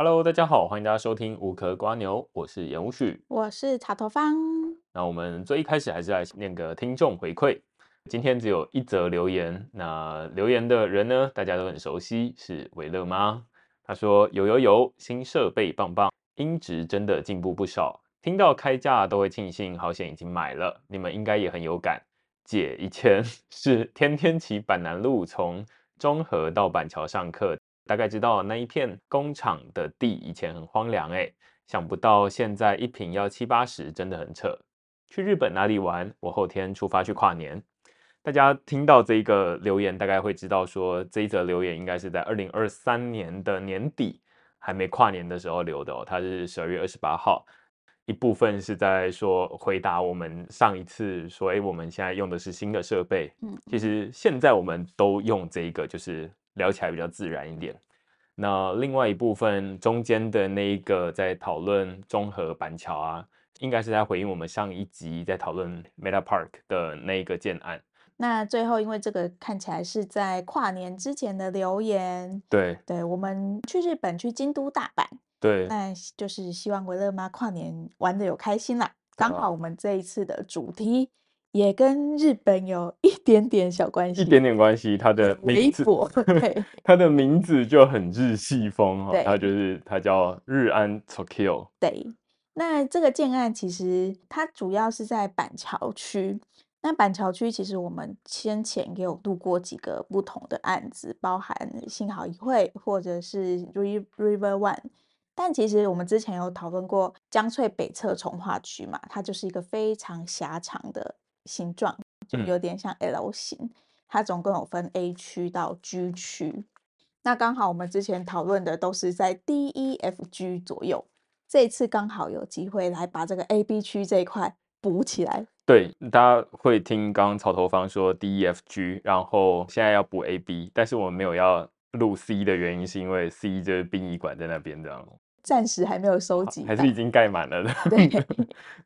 Hello，大家好，欢迎大家收听无壳瓜牛，我是严无许，我是茶头方。那我们最一开始还是来念个听众回馈。今天只有一则留言，那留言的人呢，大家都很熟悉，是维乐妈。他说：有有有，新设备棒棒，音质真的进步不少。听到开价都会庆幸，好险已经买了。你们应该也很有感。姐以前 是天天骑板南路从中和到板桥上课，大概知道那一片工厂的地以前很荒凉哎，想不到现在一平要七八十，真的很扯。去日本哪里玩？我后天出发去跨年。大家听到这一个留言，大概会知道说这一则留言应该是在二零二三年的年底还没跨年的时候留的哦，它是十二月二十八号。一部分是在说回答我们上一次说，哎，我们现在用的是新的设备。嗯，其实现在我们都用这一个，就是聊起来比较自然一点。那另外一部分中间的那一个在讨论中和板桥啊，应该是在回应我们上一集在讨论 Meta Park 的那一个建案。那最后，因为这个看起来是在跨年之前的留言，对，对，我们去日本去京都、大阪。对，那就是希望维乐妈跨年玩的有开心啦。刚好我们这一次的主题也跟日本有一点点小关系，一点点关系。它的名字，对，它的名字就很日系风哈。对，它就是它叫日安 Tokyo。对，那这个建案其实它主要是在板桥区。那板桥区其实我们先前也有录过几个不同的案子，包含幸好一会或者是 River One。但其实我们之前有讨论过江翠北侧从化区嘛，它就是一个非常狭长的形状，就有点像 L 型。嗯、它总共有分 A 区到 G 区。那刚好我们之前讨论的都是在 D、E、F、G 左右，这一次刚好有机会来把这个 A、B 区这一块补起来。对，大家会听刚刚草头方说 D、E、F、G，然后现在要补 A、B，但是我们没有要录 C 的原因是因为 C 就是殡仪馆在那边这样。暂时还没有收集，还是已经盖满了的。对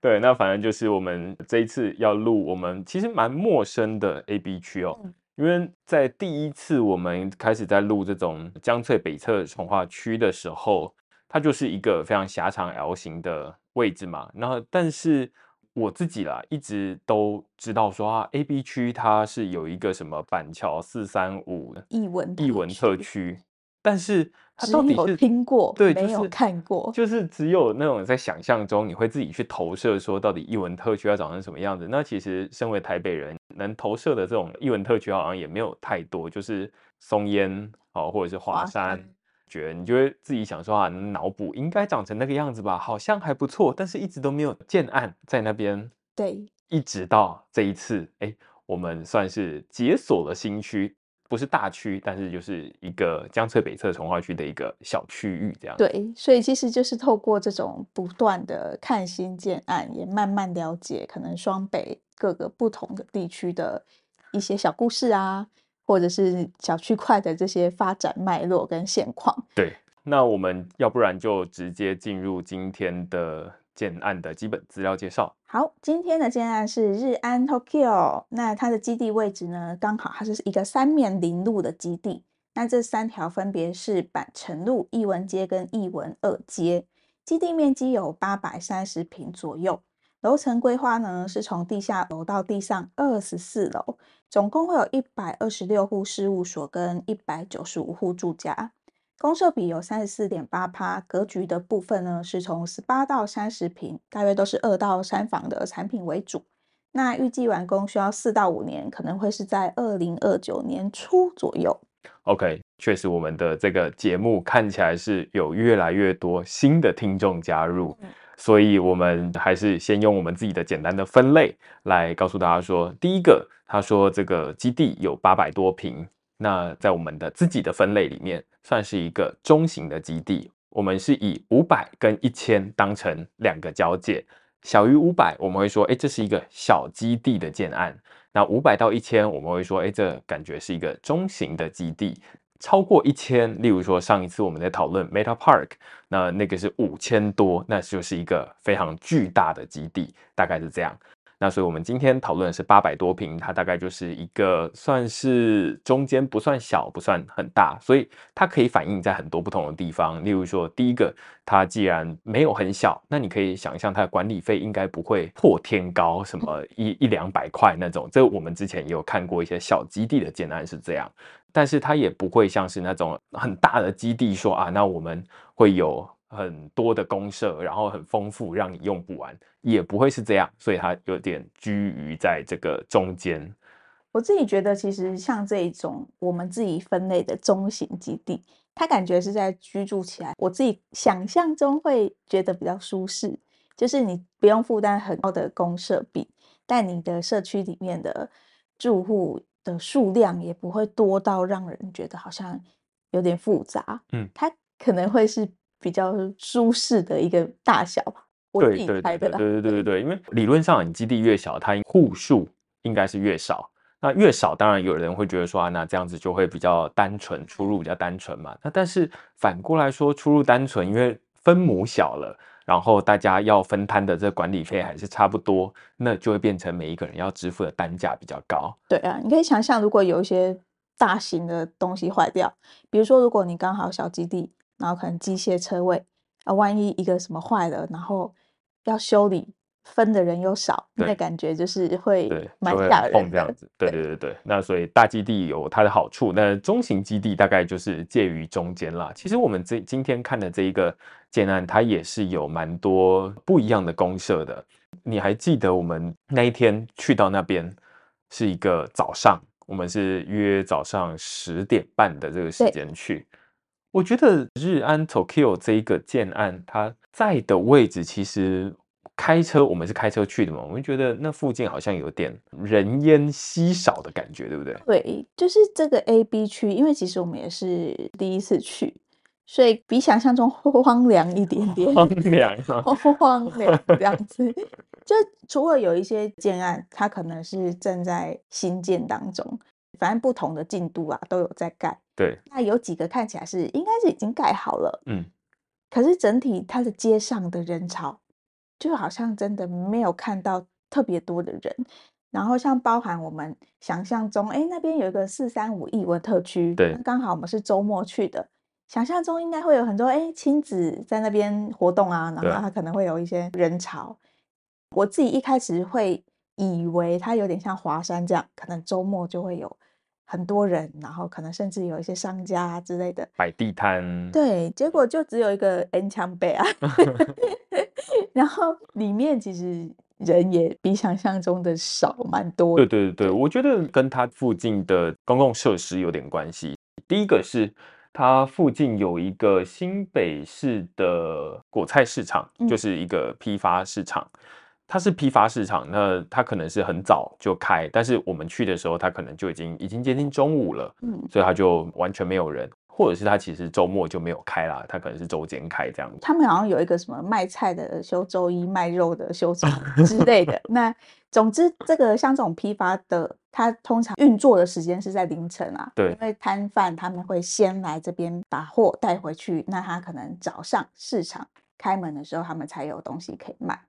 对，那反正就是我们这一次要录我们其实蛮陌生的 A B 区哦，嗯、因为在第一次我们开始在录这种江翠北侧从化区的时候，它就是一个非常狭长 L 型的位置嘛。然后，但是我自己啦，一直都知道说啊，A B 区它是有一个什么板桥四三五艺文艺文特区。但是它到底是听过，对，没有看过，就是只有那种在想象中，你会自己去投射，说到底艺文特区要长成什么样子。那其实身为台北人，能投射的这种艺文特区好像也没有太多，就是松烟哦，或者是华山，山觉得你就会自己想说啊，脑补应该长成那个样子吧，好像还不错，但是一直都没有建案在那边。对，一直到这一次，哎，我们算是解锁了新区。不是大区，但是就是一个江翠北侧从化区的一个小区域，这样。对，所以其实就是透过这种不断的看新建案，也慢慢了解可能双北各个不同的地区的一些小故事啊，或者是小区块的这些发展脉络跟现况。对，那我们要不然就直接进入今天的。建案的基本资料介绍。好，今天的建案是日安 Tokyo，那它的基地位置呢，刚好它是一个三面临路的基地。那这三条分别是板城路、艺文街跟艺文二街。基地面积有八百三十坪左右，楼层规划呢是从地下楼到地上二十四楼，总共会有一百二十六户事务所跟一百九十五户住家。公设比有三十四点八趴，格局的部分呢是从十八到三十平，大约都是二到三房的产品为主。那预计完工需要四到五年，可能会是在二零二九年初左右。OK，确实我们的这个节目看起来是有越来越多新的听众加入，嗯、所以我们还是先用我们自己的简单的分类来告诉大家说，第一个，他说这个基地有八百多平。那在我们的自己的分类里面，算是一个中型的基地。我们是以五百跟一千当成两个交界，小于五百，我们会说，哎，这是一个小基地的建案。那五百到一千，我们会说，哎，这感觉是一个中型的基地。超过一千，例如说上一次我们在讨论 Meta Park，那那个是五千多，那就是一个非常巨大的基地，大概是这样。那所以我们今天讨论的是八百多平，它大概就是一个算是中间不算小，不算很大，所以它可以反映在很多不同的地方。例如说，第一个，它既然没有很小，那你可以想象它的管理费应该不会破天高，什么 一一两百块那种。这我们之前也有看过一些小基地的建案是这样，但是它也不会像是那种很大的基地说啊，那我们会有。很多的公社，然后很丰富，让你用不完，也不会是这样，所以它有点居于在这个中间。我自己觉得，其实像这一种我们自己分类的中型基地，它感觉是在居住起来，我自己想象中会觉得比较舒适，就是你不用负担很高的公社比，但你的社区里面的住户的数量也不会多到让人觉得好像有点复杂。嗯，它可能会是。比较舒适的一个大小吧，我自己猜的啦。对对对对对，因为理论上你基地越小，它户数应该是越少。那越少，当然有人会觉得说啊，那这样子就会比较单纯，出入比较单纯嘛。那但是反过来说，出入单纯，因为分母小了，然后大家要分摊的这个管理费还是差不多，那就会变成每一个人要支付的单价比较高。对啊，你可以想象，如果有一些大型的东西坏掉，比如说如果你刚好小基地。然后可能机械车位啊，万一一个什么坏了，然后要修理，分的人又少，那感觉就是会蛮吓人的。这样子，对对对对。那所以大基地有它的好处，那中型基地大概就是介于中间啦。其实我们这今天看的这一个建案，它也是有蛮多不一样的公社的。你还记得我们那一天去到那边是一个早上，我们是约早上十点半的这个时间去。我觉得日安 Tokyo 这一个建案，它在的位置其实开车，我们是开车去的嘛，我们觉得那附近好像有点人烟稀少的感觉，对不对？对，就是这个 A B 区，因为其实我们也是第一次去，所以比想象中 荒凉一点点。荒凉啊，荒凉这样子。就除了有一些建案，它可能是正在新建当中。反正不同的进度啊，都有在盖。对，那有几个看起来是应该是已经盖好了。嗯，可是整体它的街上的人潮，就好像真的没有看到特别多的人。然后像包含我们想象中，哎，那边有一个四三五艺文特区，对，刚好我们是周末去的，想象中应该会有很多哎亲子在那边活动啊，然后它可能会有一些人潮。我自己一开始会以为它有点像华山这样，可能周末就会有。很多人，然后可能甚至有一些商家之类的摆地摊，对，结果就只有一个 N 枪背啊，然后里面其实人也比想象中的少，蛮多的。对对对，我觉得跟它附近的公共设施有点关系。第一个是它附近有一个新北市的果菜市场，嗯、就是一个批发市场。它是批发市场，那它可能是很早就开，但是我们去的时候，它可能就已经已经接近中午了，嗯，所以它就完全没有人，或者是它其实周末就没有开啦，它可能是周间开这样子。他们好像有一个什么卖菜的休周一，卖肉的休周之类的。那总之，这个像这种批发的，它通常运作的时间是在凌晨啊，对，因为摊贩他们会先来这边把货带回去，那他可能早上市场开门的时候，他们才有东西可以卖。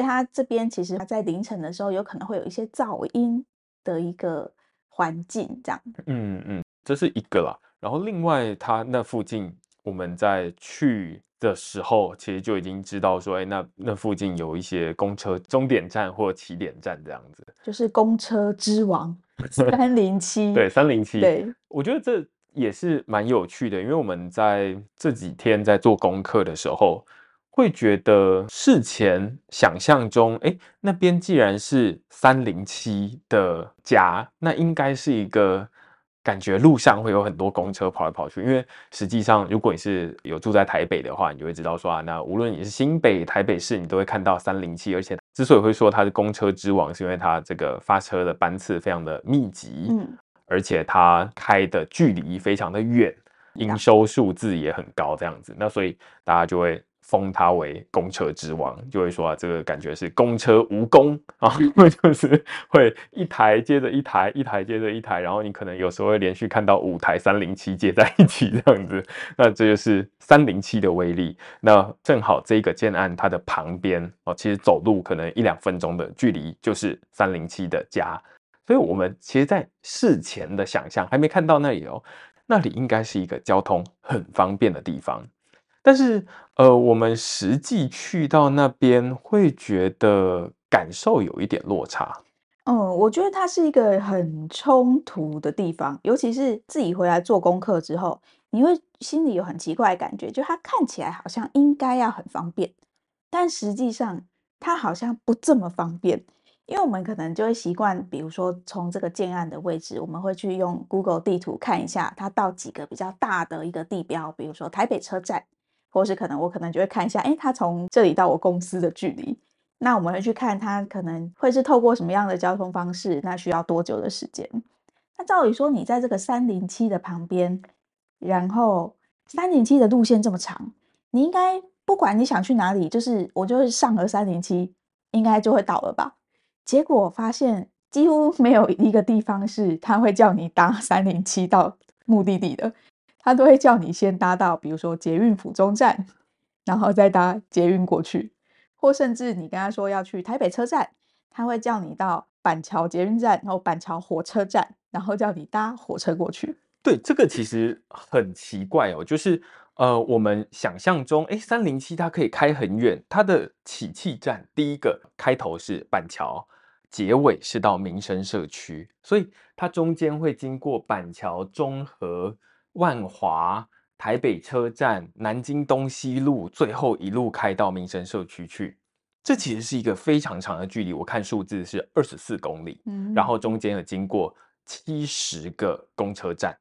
它这边其实在凌晨的时候，有可能会有一些噪音的一个环境，这样。嗯嗯，这是一个啦。然后另外，它那附近我们在去的时候，其实就已经知道说，哎，那那附近有一些公车终点站或起点站这样子。就是公车之王三零七。对，三零七。对，我觉得这也是蛮有趣的，因为我们在这几天在做功课的时候。会觉得事前想象中，哎，那边既然是三零七的家，那应该是一个感觉路上会有很多公车跑来跑去。因为实际上，如果你是有住在台北的话，你就会知道说啊，那无论你是新北、台北市，你都会看到三零七。而且之所以会说它是公车之王，是因为它这个发车的班次非常的密集，嗯，而且它开的距离非常的远，营收数字也很高，这样子。那所以大家就会。封他为公车之王，就会说啊，这个感觉是公车无公啊，就是会一台接着一台，一台接着一台，然后你可能有时候会连续看到五台三零七接在一起这样子，那这就是三零七的威力。那正好这个建案它的旁边哦，其实走路可能一两分钟的距离就是三零七的家，所以我们其实在事前的想象还没看到那里哦，那里应该是一个交通很方便的地方。但是，呃，我们实际去到那边，会觉得感受有一点落差。嗯，我觉得它是一个很冲突的地方，尤其是自己回来做功课之后，你会心里有很奇怪的感觉，就它看起来好像应该要很方便，但实际上它好像不这么方便。因为我们可能就会习惯，比如说从这个建案的位置，我们会去用 Google 地图看一下它到几个比较大的一个地标，比如说台北车站。或是可能我可能就会看一下，诶，他从这里到我公司的距离，那我们会去看他可能会是透过什么样的交通方式，那需要多久的时间？那照理说，你在这个三零七的旁边，然后三零七的路线这么长，你应该不管你想去哪里，就是我就是上了三零七，应该就会到了吧？结果发现几乎没有一个地方是他会叫你搭三零七到目的地的。他都会叫你先搭到，比如说捷运府中站，然后再搭捷运过去，或甚至你跟他说要去台北车站，他会叫你到板桥捷运站，然后板桥火车站，然后叫你搭火车过去。对，这个其实很奇怪哦，就是呃，我们想象中，哎，三零七它可以开很远，它的起訖站第一个开头是板桥，结尾是到民生社区，所以它中间会经过板桥、中和。万华、台北车站、南京东西路，最后一路开到民生社区去，这其实是一个非常长的距离。我看数字是二十四公里，嗯，然后中间有经过七十个公车站，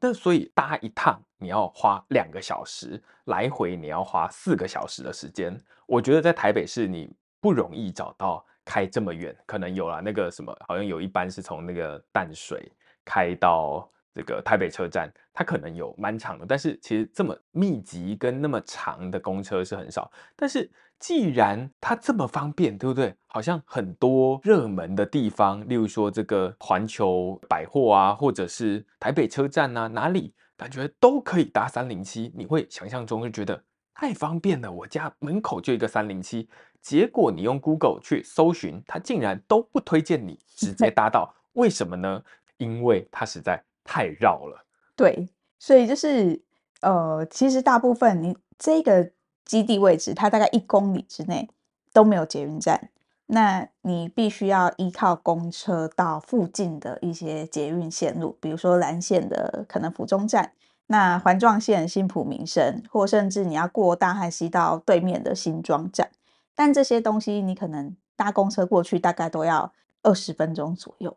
那所以搭一趟你要花两个小时，来回你要花四个小时的时间。我觉得在台北市你不容易找到开这么远，可能有了那个什么，好像有一班是从那个淡水开到。这个台北车站，它可能有蛮长的，但是其实这么密集跟那么长的公车是很少。但是既然它这么方便，对不对？好像很多热门的地方，例如说这个环球百货啊，或者是台北车站啊，哪里感觉都可以搭三零七，你会想象中就觉得太方便了。我家门口就一个三零七，结果你用 Google 去搜寻，它竟然都不推荐你直接搭到，为什么呢？因为它实在。太绕了，对，所以就是呃，其实大部分你这个基地位置，它大概一公里之内都没有捷运站，那你必须要依靠公车到附近的一些捷运线路，比如说蓝线的可能府中站，那环状线新埔民生，或甚至你要过大汉溪到对面的新庄站，但这些东西你可能搭公车过去大概都要二十分钟左右。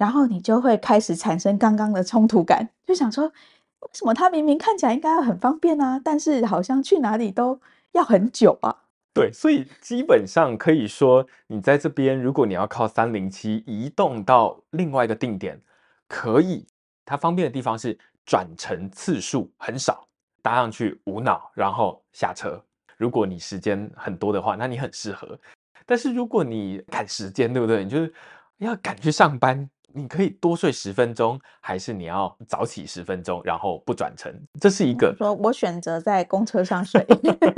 然后你就会开始产生刚刚的冲突感，就想说，为什么它明明看起来应该很方便啊，但是好像去哪里都要很久啊？对，所以基本上可以说，你在这边，如果你要靠三零七移动到另外一个定点，可以，它方便的地方是转乘次数很少，搭上去无脑，然后下车。如果你时间很多的话，那你很适合。但是如果你赶时间，对不对？你就是要赶去上班。你可以多睡十分钟，还是你要早起十分钟，然后不转乘？这是一个。说我选择在公车上睡。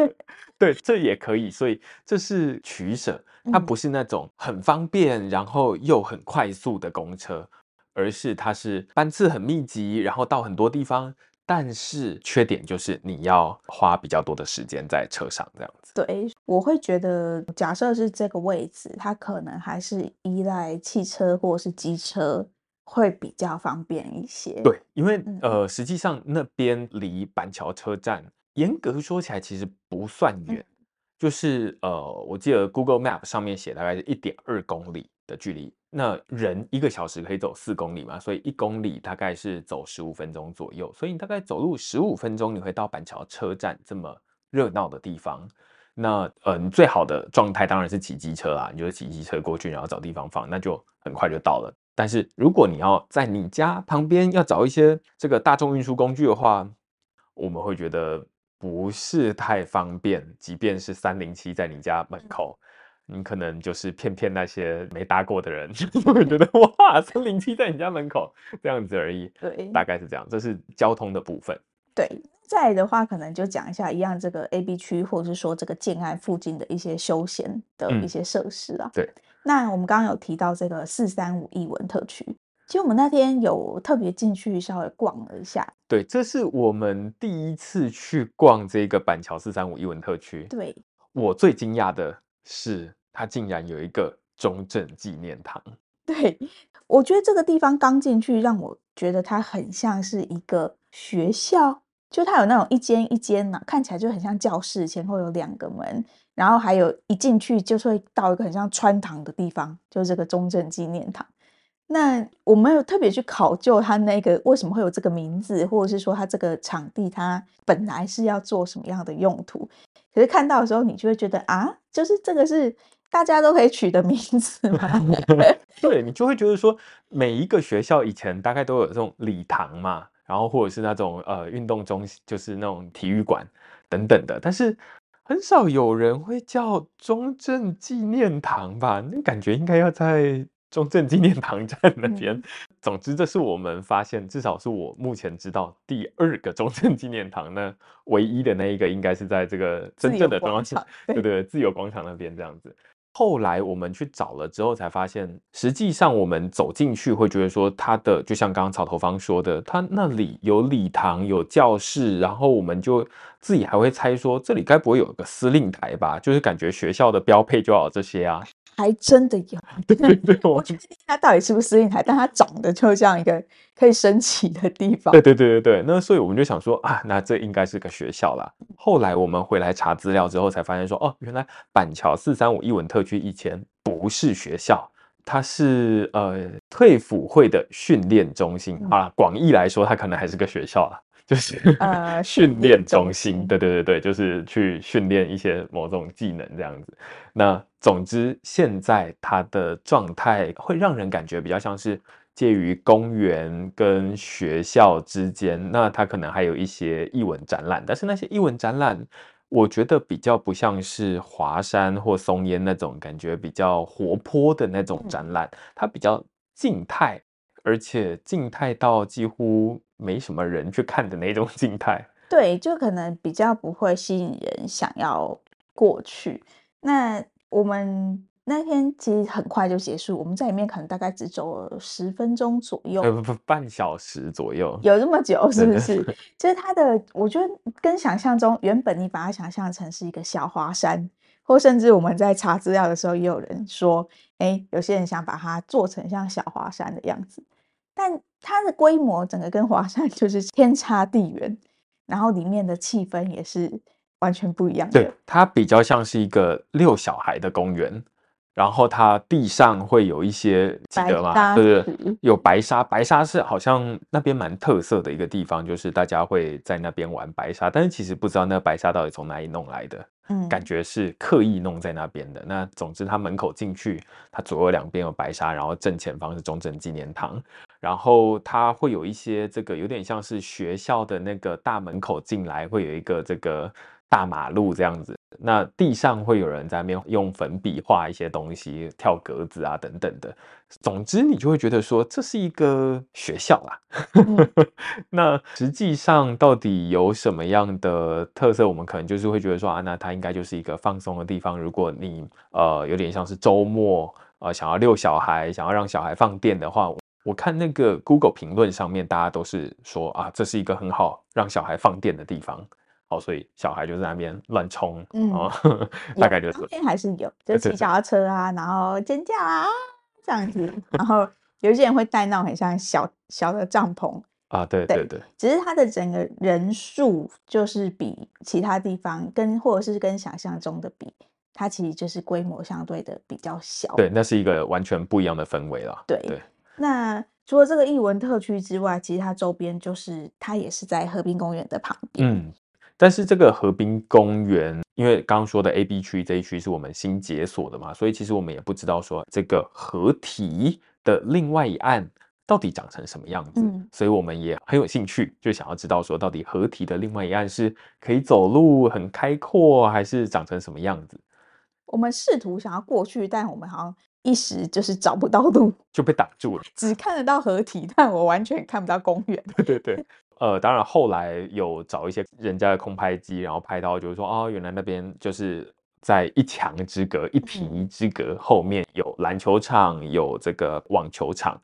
对，这也可以。所以这是取舍，它不是那种很方便，然后又很快速的公车，而是它是班次很密集，然后到很多地方。但是缺点就是你要花比较多的时间在车上，这样子。对，我会觉得，假设是这个位置，它可能还是依赖汽车或是机车会比较方便一些。对，因为呃，实际上那边离板桥车站，严格说起来其实不算远，嗯、就是呃，我记得 Google Map 上面写大概是一点二公里的距离。那人一个小时可以走四公里嘛，所以一公里大概是走十五分钟左右，所以你大概走路十五分钟，你会到板桥车站这么热闹的地方。那呃，你最好的状态当然是骑机车啦，你就骑机车过去，然后找地方放，那就很快就到了。但是如果你要在你家旁边要找一些这个大众运输工具的话，我们会觉得不是太方便，即便是三零七在你家门口。你可能就是骗骗那些没搭过的人，就会觉得哇，三零七在你家门口这样子而已。对，大概是这样。这是交通的部分。对，再来的话，可能就讲一下一样这个 A B 区，或者是说这个建案附近的一些休闲的一些设施啊。嗯、对。那我们刚刚有提到这个四三五艺文特区，其实我们那天有特别进去稍微逛了一下。对，这是我们第一次去逛这个板桥四三五艺文特区。对。我最惊讶的是。它竟然有一个中正纪念堂。对，我觉得这个地方刚进去，让我觉得它很像是一个学校，就它有那种一间一间呢，看起来就很像教室，前后有两个门，然后还有一进去就会到一个很像穿堂的地方，就是这个中正纪念堂。那我没有特别去考究它那个为什么会有这个名字，或者是说它这个场地它本来是要做什么样的用途，可是看到的时候，你就会觉得啊，就是这个是。大家都可以取的名字嘛？对，你就会觉得说，每一个学校以前大概都有这种礼堂嘛，然后或者是那种呃运动中心，就是那种体育馆等等的，但是很少有人会叫中正纪念堂吧？那感觉应该要在中正纪念堂站那边。嗯、总之，这是我们发现，至少是我目前知道第二个中正纪念堂呢，唯一的那一个应该是在这个真正的中央场，对对对，自由广场那边这样子。后来我们去找了之后，才发现，实际上我们走进去会觉得说，它的就像刚刚草头方说的，它那里有礼堂、有教室，然后我们就自己还会猜说，这里该不会有个司令台吧？就是感觉学校的标配就要有这些啊。还真的有，对对对，我确定它到底是不是司令台，但它长得就像一个可以升旗的地方。对对对对对，那所以我们就想说啊，那这应该是个学校啦。后来我们回来查资料之后，才发现说，哦，原来板桥四三五艺文特区以前不是学校，它是呃退辅会的训练中心。好了，广义来说，它可能还是个学校啦。就是呃 训练中心，对对对对，就是去训练一些某种技能这样子。那总之，现在它的状态会让人感觉比较像是介于公园跟学校之间。那它可能还有一些艺文展览，但是那些艺文展览，我觉得比较不像是华山或松烟那种感觉比较活泼的那种展览，它比较静态，而且静态到几乎。没什么人去看的那种 静态，对，就可能比较不会吸引人想要过去。那我们那天其实很快就结束，我们在里面可能大概只走了十分钟左右，呃不不，半小时左右，有这么久是不是？就是它的，我觉得跟想象中，原本你把它想象成是一个小华山，或甚至我们在查资料的时候，也有人说，哎，有些人想把它做成像小华山的样子。但它的规模整个跟华山 就是天差地远，然后里面的气氛也是完全不一样的。对，它比较像是一个遛小孩的公园，然后它地上会有一些记得吗？对对，有白沙，白沙是好像那边蛮特色的一个地方，就是大家会在那边玩白沙，但是其实不知道那个白沙到底从哪里弄来的。嗯，感觉是刻意弄在那边的。那总之，它门口进去，它左右两边有白沙，然后正前方是中正纪念堂，然后它会有一些这个有点像是学校的那个大门口进来，会有一个这个。大马路这样子，那地上会有人在那边用粉笔画一些东西，跳格子啊等等的。总之，你就会觉得说这是一个学校啦。嗯、那实际上到底有什么样的特色？我们可能就是会觉得说啊，那它应该就是一个放松的地方。如果你呃有点像是周末呃想要遛小孩，想要让小孩放电的话，我看那个 Google 评论上面大家都是说啊，这是一个很好让小孩放电的地方。好所以小孩就在那边乱冲，嗯，大概就是。当天还是有，就骑脚踏车啊，然后尖叫啊这样子，然后有一些人会带那种很像小小的帐篷啊，对对对。只是它的整个人数就是比其他地方跟或者是跟想象中的比，它其实就是规模相对的比较小。对，那是一个完全不一样的氛围了。对对。那除了这个艺文特区之外，其实它周边就是它也是在河滨公园的旁边。嗯。但是这个河滨公园，因为刚刚说的 A、B 区这一区是我们新解锁的嘛，所以其实我们也不知道说这个河堤的另外一岸到底长成什么样子？嗯、所以我们也很有兴趣，就想要知道说，到底河堤的另外一岸是可以走路很开阔，还是长成什么样子？我们试图想要过去，但我们好像一时就是找不到路，就被挡住了。只看得到河堤，但我完全看不到公园。对对对，呃，当然后来有找一些人家的空拍机，然后拍到就是说，哦，原来那边就是。在一墙之隔、一堤之隔后面有篮球场，有这个网球场。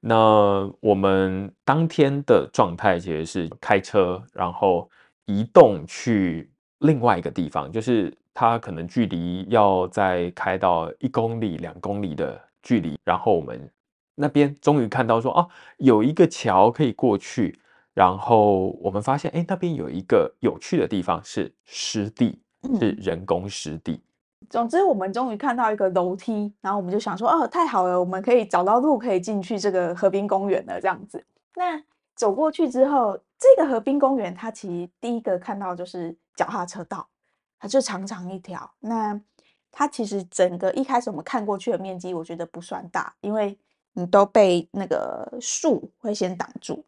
那我们当天的状态其实是开车，然后移动去另外一个地方，就是它可能距离要再开到一公里、两公里的距离。然后我们那边终于看到说，哦，有一个桥可以过去。然后我们发现，哎，那边有一个有趣的地方是湿地。是人工湿地。总之，我们终于看到一个楼梯，然后我们就想说，哦，太好了，我们可以找到路，可以进去这个河滨公园了。这样子，那走过去之后，这个河滨公园它其实第一个看到就是脚踏车道，它就长长一条。那它其实整个一开始我们看过去的面积，我觉得不算大，因为你都被那个树会先挡住。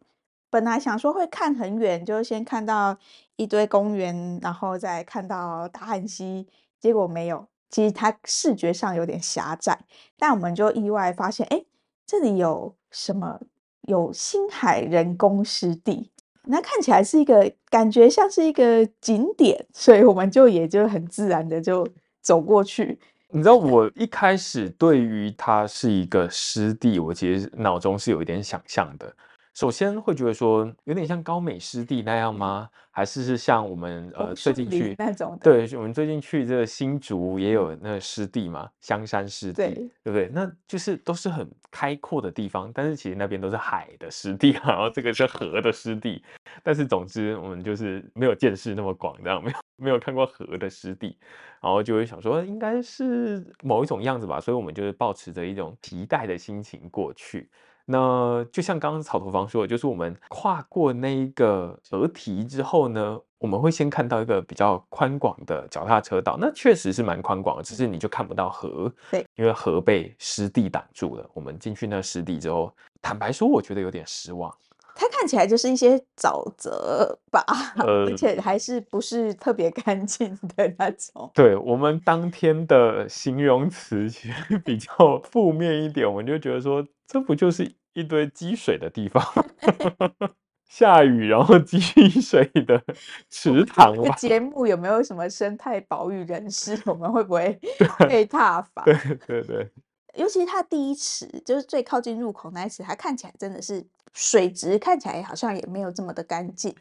本来想说会看很远，就先看到一堆公园，然后再看到大汉溪，结果没有。其实它视觉上有点狭窄，但我们就意外发现，哎，这里有什么？有星海人工湿地，那看起来是一个感觉像是一个景点，所以我们就也就很自然的就走过去。你知道，我一开始对于它是一个湿地，我其实脑中是有一点想象的。首先会觉得说有点像高美湿地那样吗？还是是像我们呃最近去那种？对，我们最近去这个新竹也有那个湿地嘛，香山湿地，对，对不对？那就是都是很开阔的地方，但是其实那边都是海的湿地，然后这个是河的湿地。但是总之我们就是没有见识那么广，这样没有没有看过河的湿地，然后就会想说应该是某一种样子吧，所以我们就是抱持着一种期待的心情过去。那就像刚刚草头房说的，就是我们跨过那一个河堤之后呢，我们会先看到一个比较宽广的脚踏车道，那确实是蛮宽广的，只是你就看不到河，对，因为河被湿地挡住了。我们进去那湿地之后，坦白说，我觉得有点失望。它看起来就是一些沼泽吧，呃，而且还是不是特别干净的那种。对，我们当天的形容词其实比较负面一点，我们就觉得说。这不就是一堆积水的地方？下雨然后积水的池塘吗？节目有没有什么生态保育人士？我们会不会 被踏伐？对对对，尤其是它第一池，就是最靠近入口那一池，它看起来真的是水质看起来好像也没有这么的干净，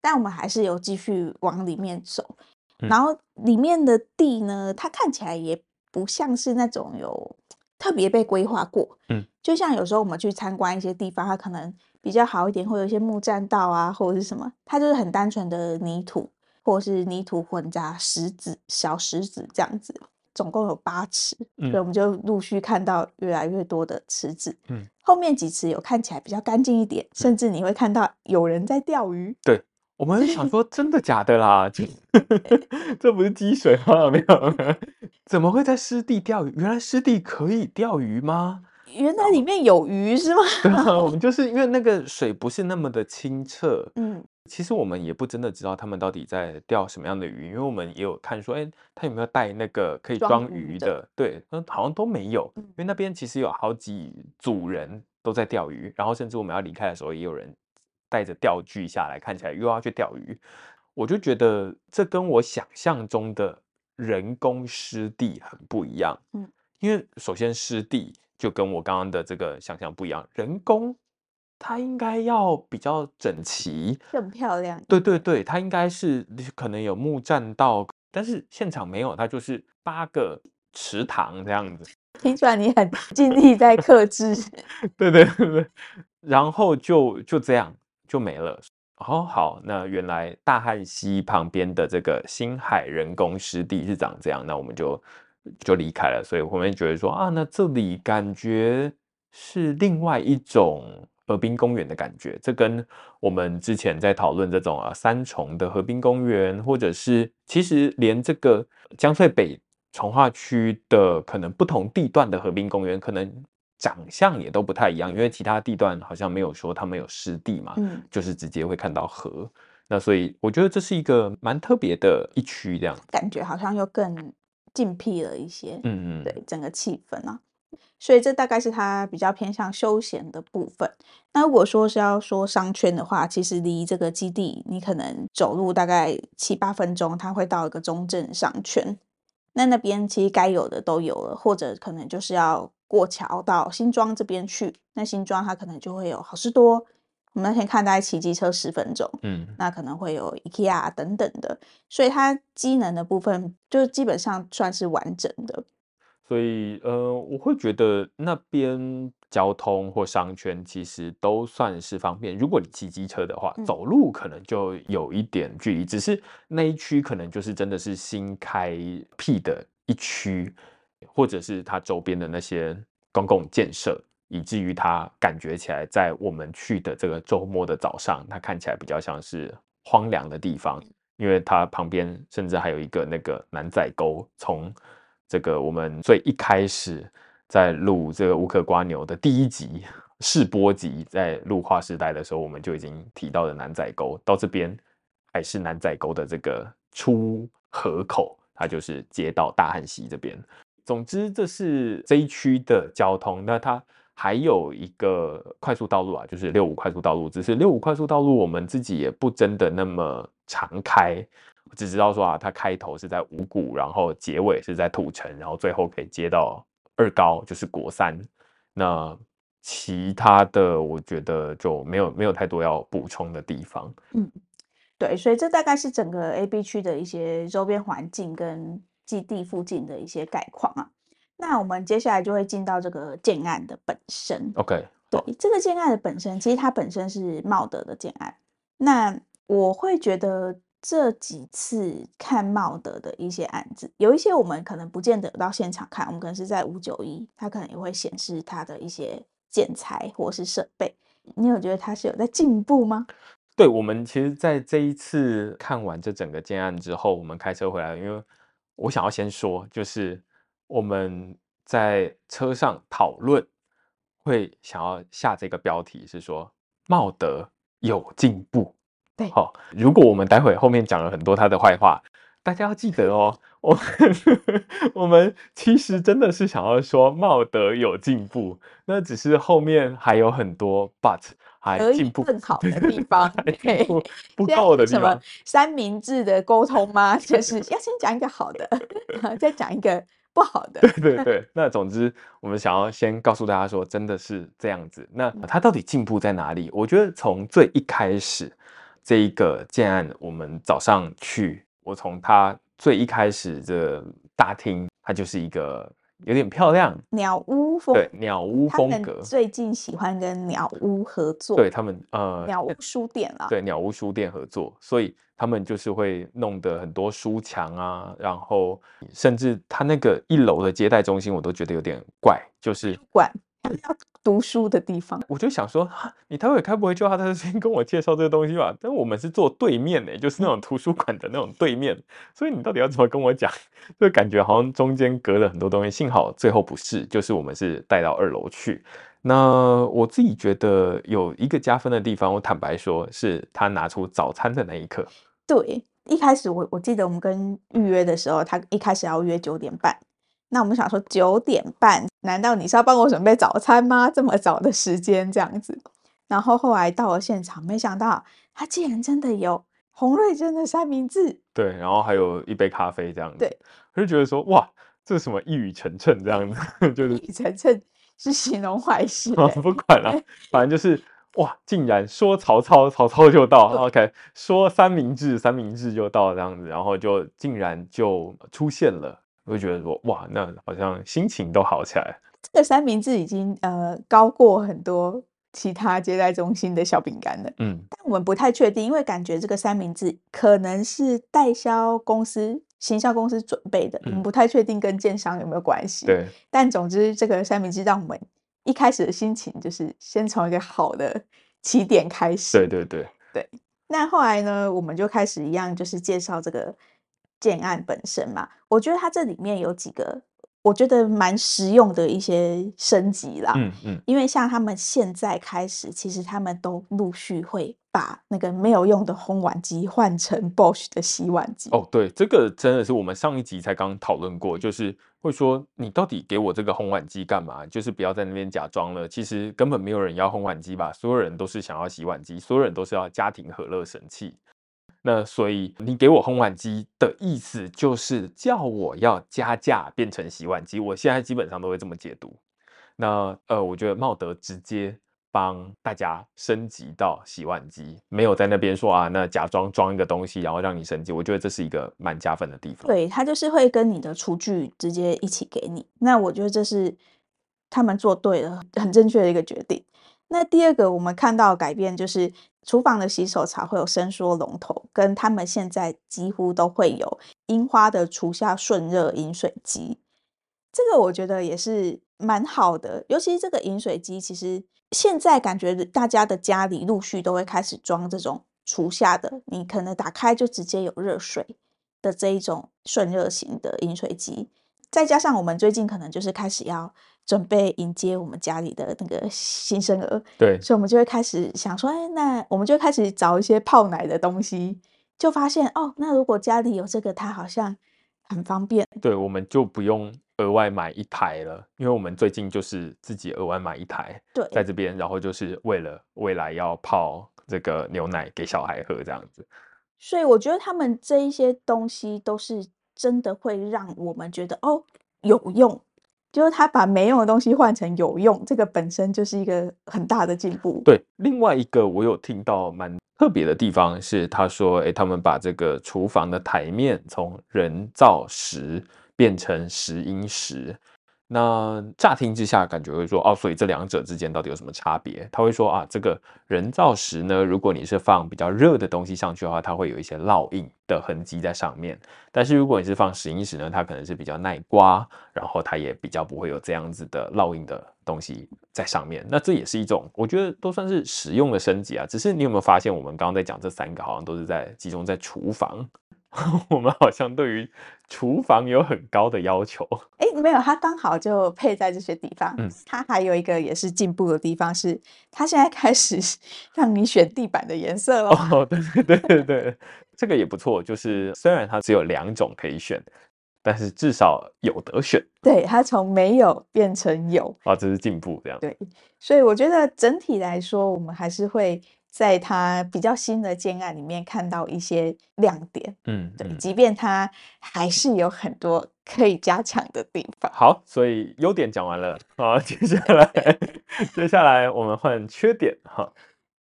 但我们还是有继续往里面走。然后里面的地呢，它看起来也不像是那种有。特别被规划过，嗯，就像有时候我们去参观一些地方，它可能比较好一点，会有一些木栈道啊，或者是什么，它就是很单纯的泥土，或者是泥土混杂石子、小石子这样子，总共有八池，嗯，所以我们就陆续看到越来越多的池子，嗯，后面几池有看起来比较干净一点，甚至你会看到有人在钓鱼，对。我们想说，真的假的啦？这 这不是积水吗？没有，怎么会在湿地钓鱼？原来湿地可以钓鱼吗？原来里面有鱼是吗？对啊，我们就是因为那个水不是那么的清澈。嗯，其实我们也不真的知道他们到底在钓什么样的鱼，因为我们也有看说，哎，他有没有带那个可以装鱼的？鱼的对，嗯好像都没有。因为那边其实有好几组人都在钓鱼，然后甚至我们要离开的时候，也有人。带着钓具下来，看起来又要去钓鱼，我就觉得这跟我想象中的人工湿地很不一样。嗯，因为首先湿地就跟我刚刚的这个想象不一样，人工它应该要比较整齐、更漂亮。对对对，它应该是可能有木栈道，但是现场没有，它就是八个池塘这样子。听出来你很 尽力在克制。对对对对，然后就就这样。就没了。哦，好，那原来大汉溪旁边的这个星海人工湿地是长这样，那我们就就离开了。所以我们觉得说啊，那这里感觉是另外一种河滨公园的感觉。这跟我们之前在讨论这种啊三重的河滨公园，或者是其实连这个江翠北从化区的可能不同地段的河滨公园，可能。长相也都不太一样，因为其他地段好像没有说他们有湿地嘛，嗯，就是直接会看到河。那所以我觉得这是一个蛮特别的一区，这样感觉好像又更静僻了一些。嗯嗯，对，整个气氛啊。所以这大概是它比较偏向休闲的部分。那如果说是要说商圈的话，其实离这个基地你可能走路大概七八分钟，它会到一个中正商圈。那那边其实该有的都有了，或者可能就是要过桥到新庄这边去。那新庄它可能就会有好事多，我们那天看大概骑机车十分钟，嗯，那可能会有 IKEA 等等的。所以它机能的部分就基本上算是完整的。所以，呃，我会觉得那边交通或商圈其实都算是方便。如果你骑机车的话，走路可能就有一点距离。嗯、只是那一区可能就是真的是新开辟的一区，或者是它周边的那些公共建设，以至于它感觉起来，在我们去的这个周末的早上，它看起来比较像是荒凉的地方，因为它旁边甚至还有一个那个南仔沟从。这个我们最一开始在录这个乌壳瓜牛的第一集试播集，在录划时代的时候，我们就已经提到了南仔沟。到这边还是南仔沟的这个出河口，它就是接到大汉溪这边。总之，这是这一区的交通。那它还有一个快速道路啊，就是六五快速道路。只是六五快速道路，我们自己也不真的那么常开。只知道说啊，它开头是在五股，然后结尾是在土城，然后最后可以接到二高，就是国三。那其他的我觉得就没有没有太多要补充的地方。嗯，对，所以这大概是整个 A B 区的一些周边环境跟基地附近的一些概况啊。那我们接下来就会进到这个建案的本身。OK，对，这个建案的本身，其实它本身是茂德的建案。那我会觉得。这几次看茂德的一些案子，有一些我们可能不见得到现场看，我们可能是在五九一，它可能也会显示它的一些建材或是设备。你有觉得它是有在进步吗？对，我们其实在这一次看完这整个建案之后，我们开车回来，因为我想要先说，就是我们在车上讨论，会想要下这个标题是说茂德有进步。对，好、哦。如果我们待会后面讲了很多他的坏话，大家要记得哦。我们我们其实真的是想要说茂德有进步，那只是后面还有很多 but 还进步更好的地方，对，不够的地方。什么三明治的沟通吗？就是要先讲一个好的，再讲一个不好的。对对 对。那总之，我们想要先告诉大家说，真的是这样子。那它到底进步在哪里？我觉得从最一开始。这一个建案，我们早上去，我从它最一开始的大厅，它就是一个有点漂亮鸟屋风，对鸟屋风格。最近喜欢跟鸟屋合作，对他们呃鸟屋书店啊，对鸟屋书店合作，所以他们就是会弄得很多书墙啊，然后甚至他那个一楼的接待中心，我都觉得有点怪，就是怪。要读书的地方，我就想说，你待会开不会就 他在这边跟我介绍这个东西吧？但我们是坐对面呢，就是那种图书馆的那种对面，所以你到底要怎么跟我讲？就感觉好像中间隔了很多东西。幸好最后不是，就是我们是带到二楼去。那我自己觉得有一个加分的地方，我坦白说是他拿出早餐的那一刻。对，一开始我我记得我们跟预约的时候，他一开始要约九点半。那我们想说九点半，难道你是要帮我准备早餐吗？这么早的时间这样子，然后后来到了现场，没想到他竟然真的有洪瑞珍的三明治，对，然后还有一杯咖啡这样子，对，我就觉得说哇，这是什么一语成谶这样子，就是一语成谶是形容坏事，不管了，反正就是哇，竟然说曹操，曹操就到，OK，说三明治，三明治就到这样子，然后就竟然就出现了。我就觉得说，哇，那好像心情都好起来。这个三明治已经呃高过很多其他接待中心的小饼干了。嗯，但我们不太确定，因为感觉这个三明治可能是代销公司、行销公司准备的，嗯、我们不太确定跟建商有没有关系。对。但总之，这个三明治让我们一开始的心情就是先从一个好的起点开始。对对对对。那后来呢，我们就开始一样，就是介绍这个。建案本身嘛，我觉得它这里面有几个我觉得蛮实用的一些升级啦。嗯嗯，因为像他们现在开始，其实他们都陆续会把那个没有用的烘碗机换成 Bosch 的洗碗机。哦，对，这个真的是我们上一集才刚讨论过，就是会说你到底给我这个烘碗机干嘛？就是不要在那边假装了，其实根本没有人要烘碗机吧？所有人都是想要洗碗机，所有人都是要家庭和乐神器。那所以你给我烘碗机的意思就是叫我要加价变成洗碗机，我现在基本上都会这么解读。那呃，我觉得茂德直接帮大家升级到洗碗机，没有在那边说啊，那假装装一个东西然后让你升级，我觉得这是一个蛮加分的地方。对，他就是会跟你的厨具直接一起给你，那我觉得这是他们做对了，很正确的一个决定。那第二个我们看到改变就是。厨房的洗手槽会有伸缩龙头，跟他们现在几乎都会有樱花的厨下顺热饮水机，这个我觉得也是蛮好的。尤其是这个饮水机，其实现在感觉大家的家里陆续都会开始装这种厨下的，你可能打开就直接有热水的这一种顺热型的饮水机。再加上我们最近可能就是开始要。准备迎接我们家里的那个新生儿，对，所以我们就会开始想说，哎，那我们就开始找一些泡奶的东西，就发现哦，那如果家里有这个，它好像很方便。对，我们就不用额外买一台了，因为我们最近就是自己额外买一台，对，在这边，然后就是为了未来要泡这个牛奶给小孩喝这样子。所以我觉得他们这一些东西都是真的会让我们觉得哦有用。就是他把没用的东西换成有用，这个本身就是一个很大的进步。对，另外一个我有听到蛮特别的地方是，他说，哎，他们把这个厨房的台面从人造石变成石英石。那乍听之下，感觉会说哦，所以这两者之间到底有什么差别？他会说啊，这个人造石呢，如果你是放比较热的东西上去的话，它会有一些烙印的痕迹在上面。但是如果你是放石英石呢，它可能是比较耐刮，然后它也比较不会有这样子的烙印的东西在上面。那这也是一种，我觉得都算是实用的升级啊。只是你有没有发现，我们刚刚在讲这三个，好像都是在集中在厨房。我们好像对于厨房有很高的要求。哎，没有，它刚好就配在这些地方。嗯，它还有一个也是进步的地方是，它现在开始 让你选地板的颜色了。哦，对对对对对，这个也不错。就是虽然它只有两种可以选，但是至少有得选。对，它从没有变成有。啊，这是进步，这样。对，所以我觉得整体来说，我们还是会。在他比较新的建案里面看到一些亮点，嗯，对，即便他还是有很多可以加强的地方。好，所以优点讲完了，好，接下来 接下来我们换缺点哈。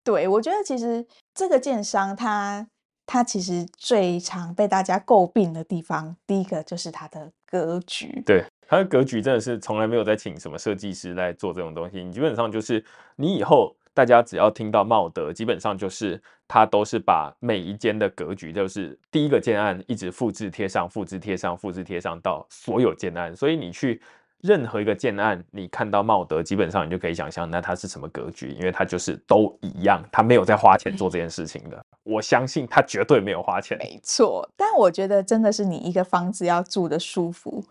对，我觉得其实这个建商他他其实最常被大家诟病的地方，第一个就是他的格局。对，它的格局真的是从来没有在请什么设计师来做这种东西，你基本上就是你以后。大家只要听到茂德，基本上就是他都是把每一间的格局，就是第一个建案一直复制贴上、复制贴上、复制贴上到所有建案。所以你去任何一个建案，你看到茂德，基本上你就可以想象，那它是什么格局，因为它就是都一样，他没有在花钱做这件事情的。我相信他绝对没有花钱。没错，但我觉得真的是你一个房子要住得舒服。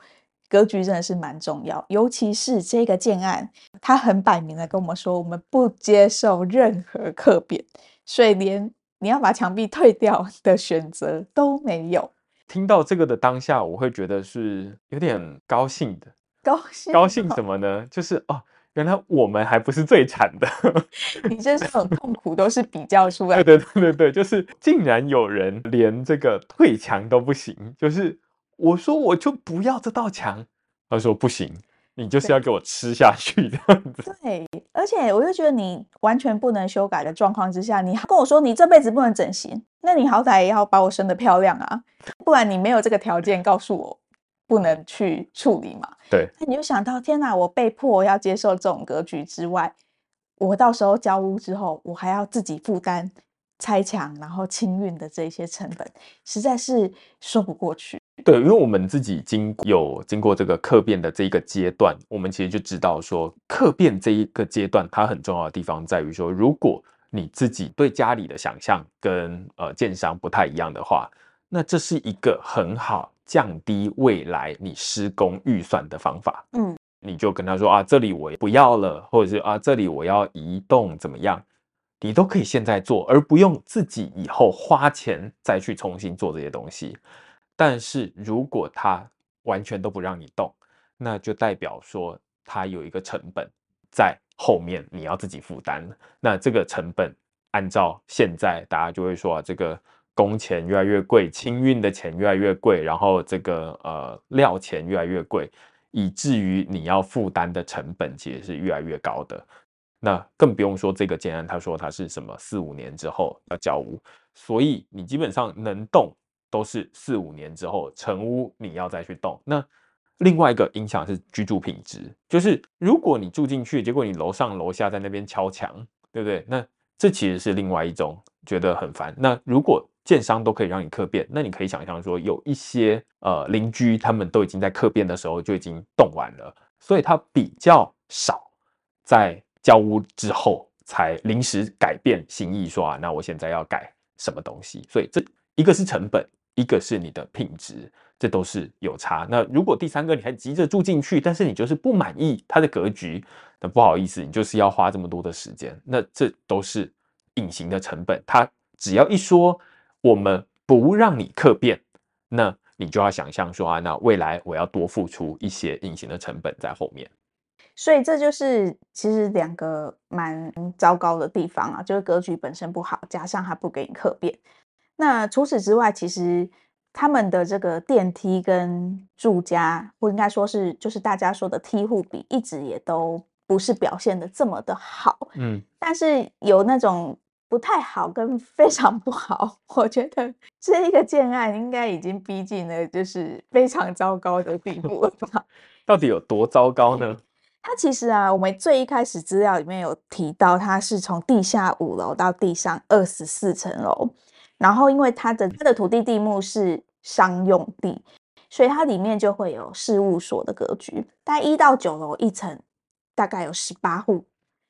格局真的是蛮重要，尤其是这个建案，他很摆明的跟我们说，我们不接受任何客变，所以连你要把墙壁退掉的选择都没有。听到这个的当下，我会觉得是有点高兴的。高兴？高兴什么呢？就是哦，原来我们还不是最惨的。你这种痛苦都是比较出 来的。对对对对对，就是竟然有人连这个退墙都不行，就是。我说我就不要这道墙，他说不行，你就是要给我吃下去这样子。对，而且我就觉得你完全不能修改的状况之下，你还跟我说你这辈子不能整形，那你好歹也要把我生得漂亮啊，不然你没有这个条件告诉我不能去处理嘛。对，那你就想到天哪，我被迫要接受这种格局之外，我到时候交屋之后，我还要自己负担拆墙然后清运的这些成本，实在是说不过去。对，因为我们自己经有经过这个客变的这一个阶段，我们其实就知道说，客变这一个阶段它很重要的地方在于说，如果你自己对家里的想象跟呃建商不太一样的话，那这是一个很好降低未来你施工预算的方法。嗯，你就跟他说啊，这里我不要了，或者是啊，这里我要移动，怎么样？你都可以现在做，而不用自己以后花钱再去重新做这些东西。但是如果他完全都不让你动，那就代表说他有一个成本在后面，你要自己负担。那这个成本，按照现在大家就会说啊，这个工钱越来越贵，清运的钱越来越贵，然后这个呃料钱越来越贵，以至于你要负担的成本其实是越来越高的。那更不用说这个建安，他说他是什么四五年之后要交屋，所以你基本上能动都是四五年之后成屋，你要再去动。那另外一个影响是居住品质，就是如果你住进去，结果你楼上楼下在那边敲墙，对不对？那这其实是另外一种觉得很烦。那如果建商都可以让你客变，那你可以想象说有一些呃邻居他们都已经在客变的时候就已经动完了，所以他比较少在。交屋之后才临时改变心意，说啊，那我现在要改什么东西？所以这一个是成本，一个是你的品质，这都是有差。那如果第三个你还急着住进去，但是你就是不满意它的格局，那不好意思，你就是要花这么多的时间。那这都是隐形的成本。他只要一说我们不让你客变，那你就要想象说啊，那未来我要多付出一些隐形的成本在后面。所以这就是其实两个蛮糟糕的地方啊，就是格局本身不好，加上他不给你客变。那除此之外，其实他们的这个电梯跟住家，或应该说是就是大家说的梯户比，一直也都不是表现的这么的好。嗯，但是有那种不太好跟非常不好，我觉得这一个建案应该已经逼近了就是非常糟糕的地步了吧？到底有多糟糕呢？它其实啊，我们最一开始资料里面有提到，它是从地下五楼到地上二十四层楼，然后因为它的它的土地地目是商用地，所以它里面就会有事务所的格局。大概一到九楼一层大概有十八户，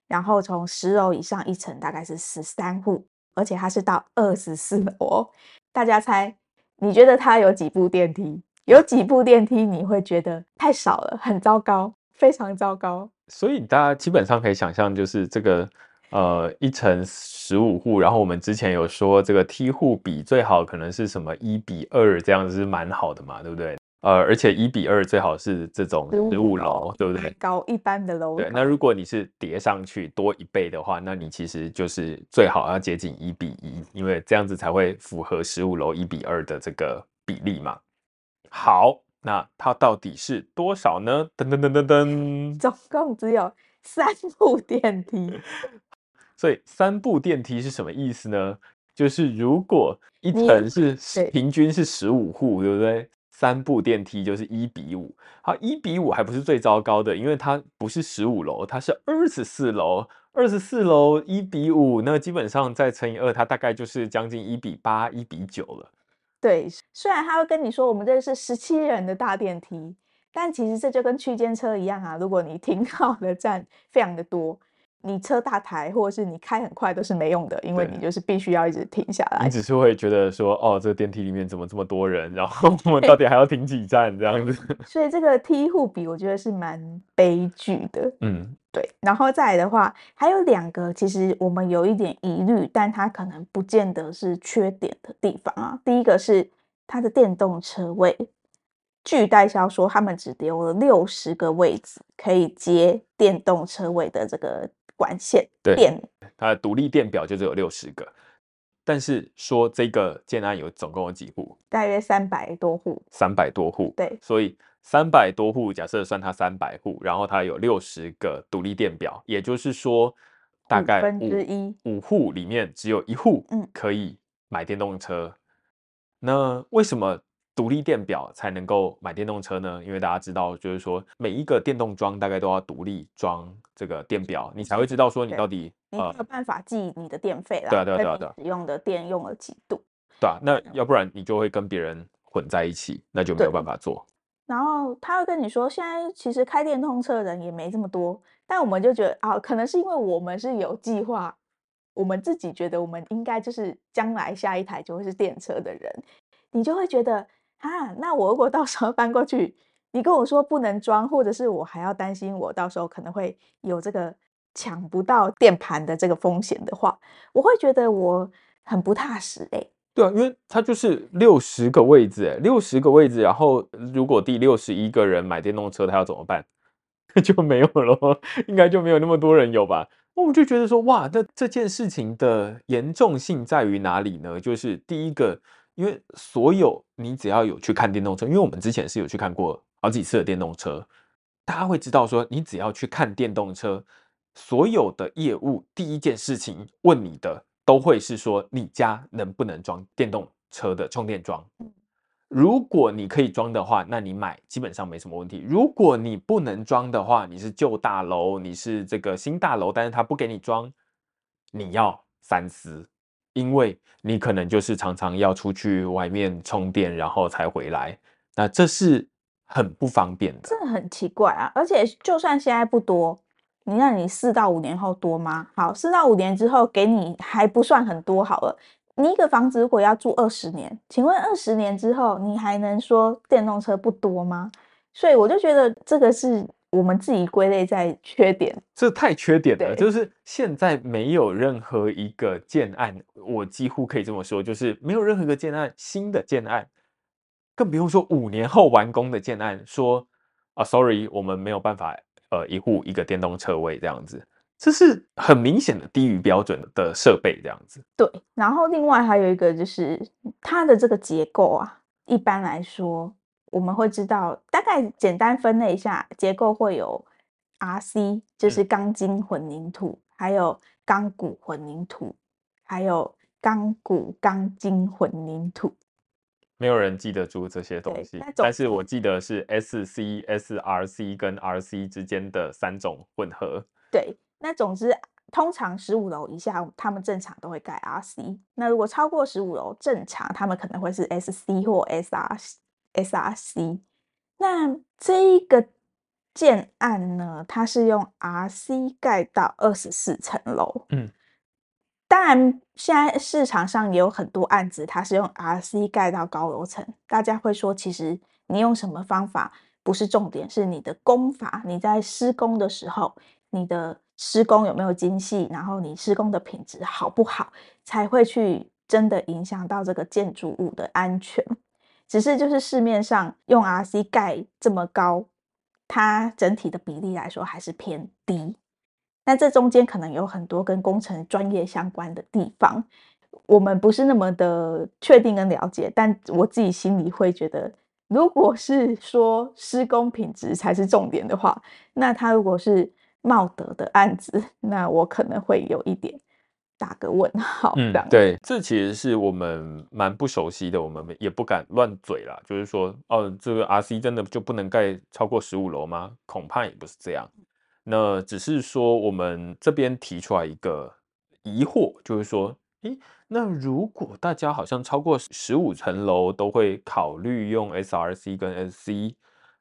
然后从十楼以上一层大概是十三户，而且它是到二十四楼哦。大家猜，你觉得它有几部电梯？有几部电梯你会觉得太少了，很糟糕？非常糟糕，所以大家基本上可以想象，就是这个呃一层十五户，然后我们之前有说这个梯户比最好可能是什么一比二这样子是蛮好的嘛，对不对？呃，而且一比二最好是这种十五楼，对不对？高一般的楼。对，那如果你是叠上去多一倍的话，那你其实就是最好要接近一比一，因为这样子才会符合十五楼一比二的这个比例嘛。好。那它到底是多少呢？噔噔噔噔噔，总共只有三部电梯。所以三部电梯是什么意思呢？就是如果一层是平均是十五户，对不对？三部电梯就是一比五。好，一比五还不是最糟糕的，因为它不是十五楼，它是二十四楼。二十四楼一比五，那基本上再乘以二，它大概就是将近一比八、一比九了。对，虽然他会跟你说我们这是十七人的大电梯，但其实这就跟区间车一样啊。如果你停好的站非常的多，你车大台或者是你开很快都是没用的，因为你就是必须要一直停下来。你只是会觉得说，哦，这个电梯里面怎么这么多人，然后我们到底还要停几站这样子。所以这个梯户比，我觉得是蛮悲剧的。嗯，对。然后再来的话，还有两个，其实我们有一点疑虑，但它可能不见得是缺点的地方啊。第一个是它的电动车位，据代销说，他们只留了六十个位置可以接电动车位的这个。管线对电，它的独立电表就只有六十个，但是说这个建案有总共有几户？大约三百多户，三百多户，对，所以三百多户，假设算它三百户，然后它有六十个独立电表，也就是说大概五分之一，五户里面只有一户可以买电动车，嗯、那为什么？独立电表才能够买电动车呢？因为大家知道，就是说每一个电动桩大概都要独立装这个电表，你才会知道说你到底你没有办法记你的电费啦。对啊，对啊，对啊，对啊，使用的电用了几度？对啊，那要不然你就会跟别人混在一起，那就没有办法做。然后他会跟你说，现在其实开电动车的人也没这么多，但我们就觉得啊，可能是因为我们是有计划，我们自己觉得我们应该就是将来下一台就会是电车的人，你就会觉得。啊，那我如果到时候搬过去，你跟我说不能装，或者是我还要担心我到时候可能会有这个抢不到电盘的这个风险的话，我会觉得我很不踏实哎、对啊，因为它就是六十个位置哎，六十个位置，然后如果第六十一个人买电动车，他要怎么办？那 就没有了，应该就没有那么多人有吧？那我就觉得说，哇，那这件事情的严重性在于哪里呢？就是第一个，因为所有你只要有去看电动车，因为我们之前是有去看过好几次的电动车，大家会知道说，你只要去看电动车，所有的业务第一件事情问你的都会是说，你家能不能装电动车的充电桩？如果你可以装的话，那你买基本上没什么问题。如果你不能装的话，你是旧大楼，你是这个新大楼，但是他不给你装，你要三思，因为你可能就是常常要出去外面充电，然后才回来，那这是很不方便的。这很奇怪啊！而且就算现在不多，你让你四到五年后多吗？好，四到五年之后给你还不算很多好了。你一个房子如果要住二十年，请问二十年之后你还能说电动车不多吗？所以我就觉得这个是我们自己归类在缺点，这太缺点了。就是现在没有任何一个建案，我几乎可以这么说，就是没有任何一个建案，新的建案，更不用说五年后完工的建案，说啊，sorry，我们没有办法，呃，一户一个电动车位这样子。这是很明显的低于标准的设备，这样子。对，然后另外还有一个就是它的这个结构啊，一般来说我们会知道，大概简单分类一下，结构会有 RC，就是钢筋混凝土，嗯、还有钢骨混凝土，还有钢骨钢筋混凝土。没有人记得住这些东西，但是我记得是 SC、SRC 跟 RC 之间的三种混合。对。那总之，通常十五楼以下，他们正常都会盖 RC。那如果超过十五楼，正常他们可能会是 SC 或 SR SRC。那这一个建案呢，它是用 RC 盖到二十四层楼。嗯，当然，现在市场上也有很多案子，它是用 RC 盖到高楼层。大家会说，其实你用什么方法不是重点，是你的工法。你在施工的时候，你的施工有没有精细，然后你施工的品质好不好，才会去真的影响到这个建筑物的安全。只是就是市面上用 RC 盖这么高，它整体的比例来说还是偏低。那这中间可能有很多跟工程专业相关的地方，我们不是那么的确定跟了解。但我自己心里会觉得，如果是说施工品质才是重点的话，那它如果是茂德的案子，那我可能会有一点打个问号。嗯，对，这其实是我们蛮不熟悉的，我们也不敢乱嘴啦。就是说，哦，这个 RC 真的就不能盖超过十五楼吗？恐怕也不是这样。那只是说，我们这边提出来一个疑惑，就是说，诶，那如果大家好像超过十五层楼都会考虑用 SRC 跟 SC，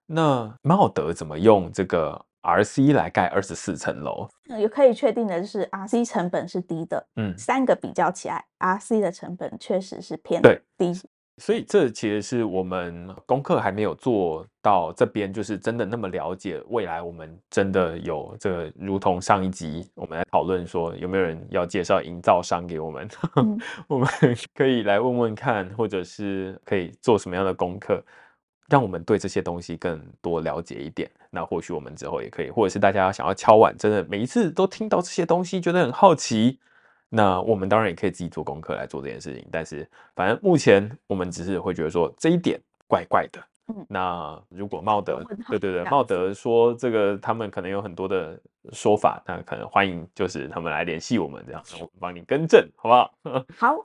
那茂德怎么用这个？RC 来盖二十四层楼，也可以确定的是，RC 成本是低的。嗯，三个比较起来，RC 的成本确实是偏低。所以这其实是我们功课还没有做到这边，就是真的那么了解。未来我们真的有这个，如同上一集我们来讨论说，有没有人要介绍营造商给我们？嗯、我们可以来问问看，或者是可以做什么样的功课。让我们对这些东西更多了解一点，那或许我们之后也可以，或者是大家想要敲碗，真的每一次都听到这些东西，觉得很好奇，那我们当然也可以自己做功课来做这件事情。但是，反正目前我们只是会觉得说这一点怪怪的。嗯，那如果茂德，对对对，茂德说这个他们可能有很多的说法，那可能欢迎就是他们来联系我们，这样我们帮你更正，好不好？好。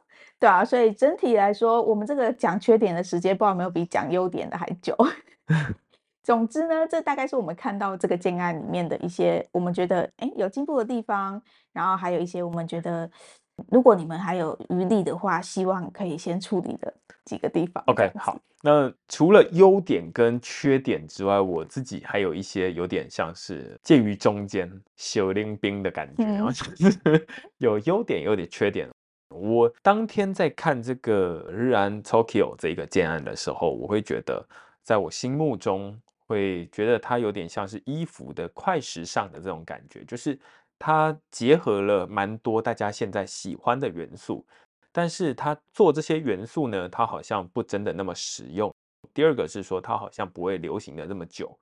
对啊，所以整体来说，我们这个讲缺点的时间，不知道有没有比讲优点的还久。总之呢，这大概是我们看到这个建案里面的一些我们觉得哎有进步的地方，然后还有一些我们觉得如果你们还有余力的话，希望可以先处理的几个地方。OK，好，那除了优点跟缺点之外，我自己还有一些有点像是介于中间小冷冰的感觉，然后就是有优点，有点缺点。我当天在看这个日安 Tokyo 这个建案的时候，我会觉得，在我心目中会觉得它有点像是衣服的快时尚的这种感觉，就是它结合了蛮多大家现在喜欢的元素，但是它做这些元素呢，它好像不真的那么实用。第二个是说，它好像不会流行的那么久。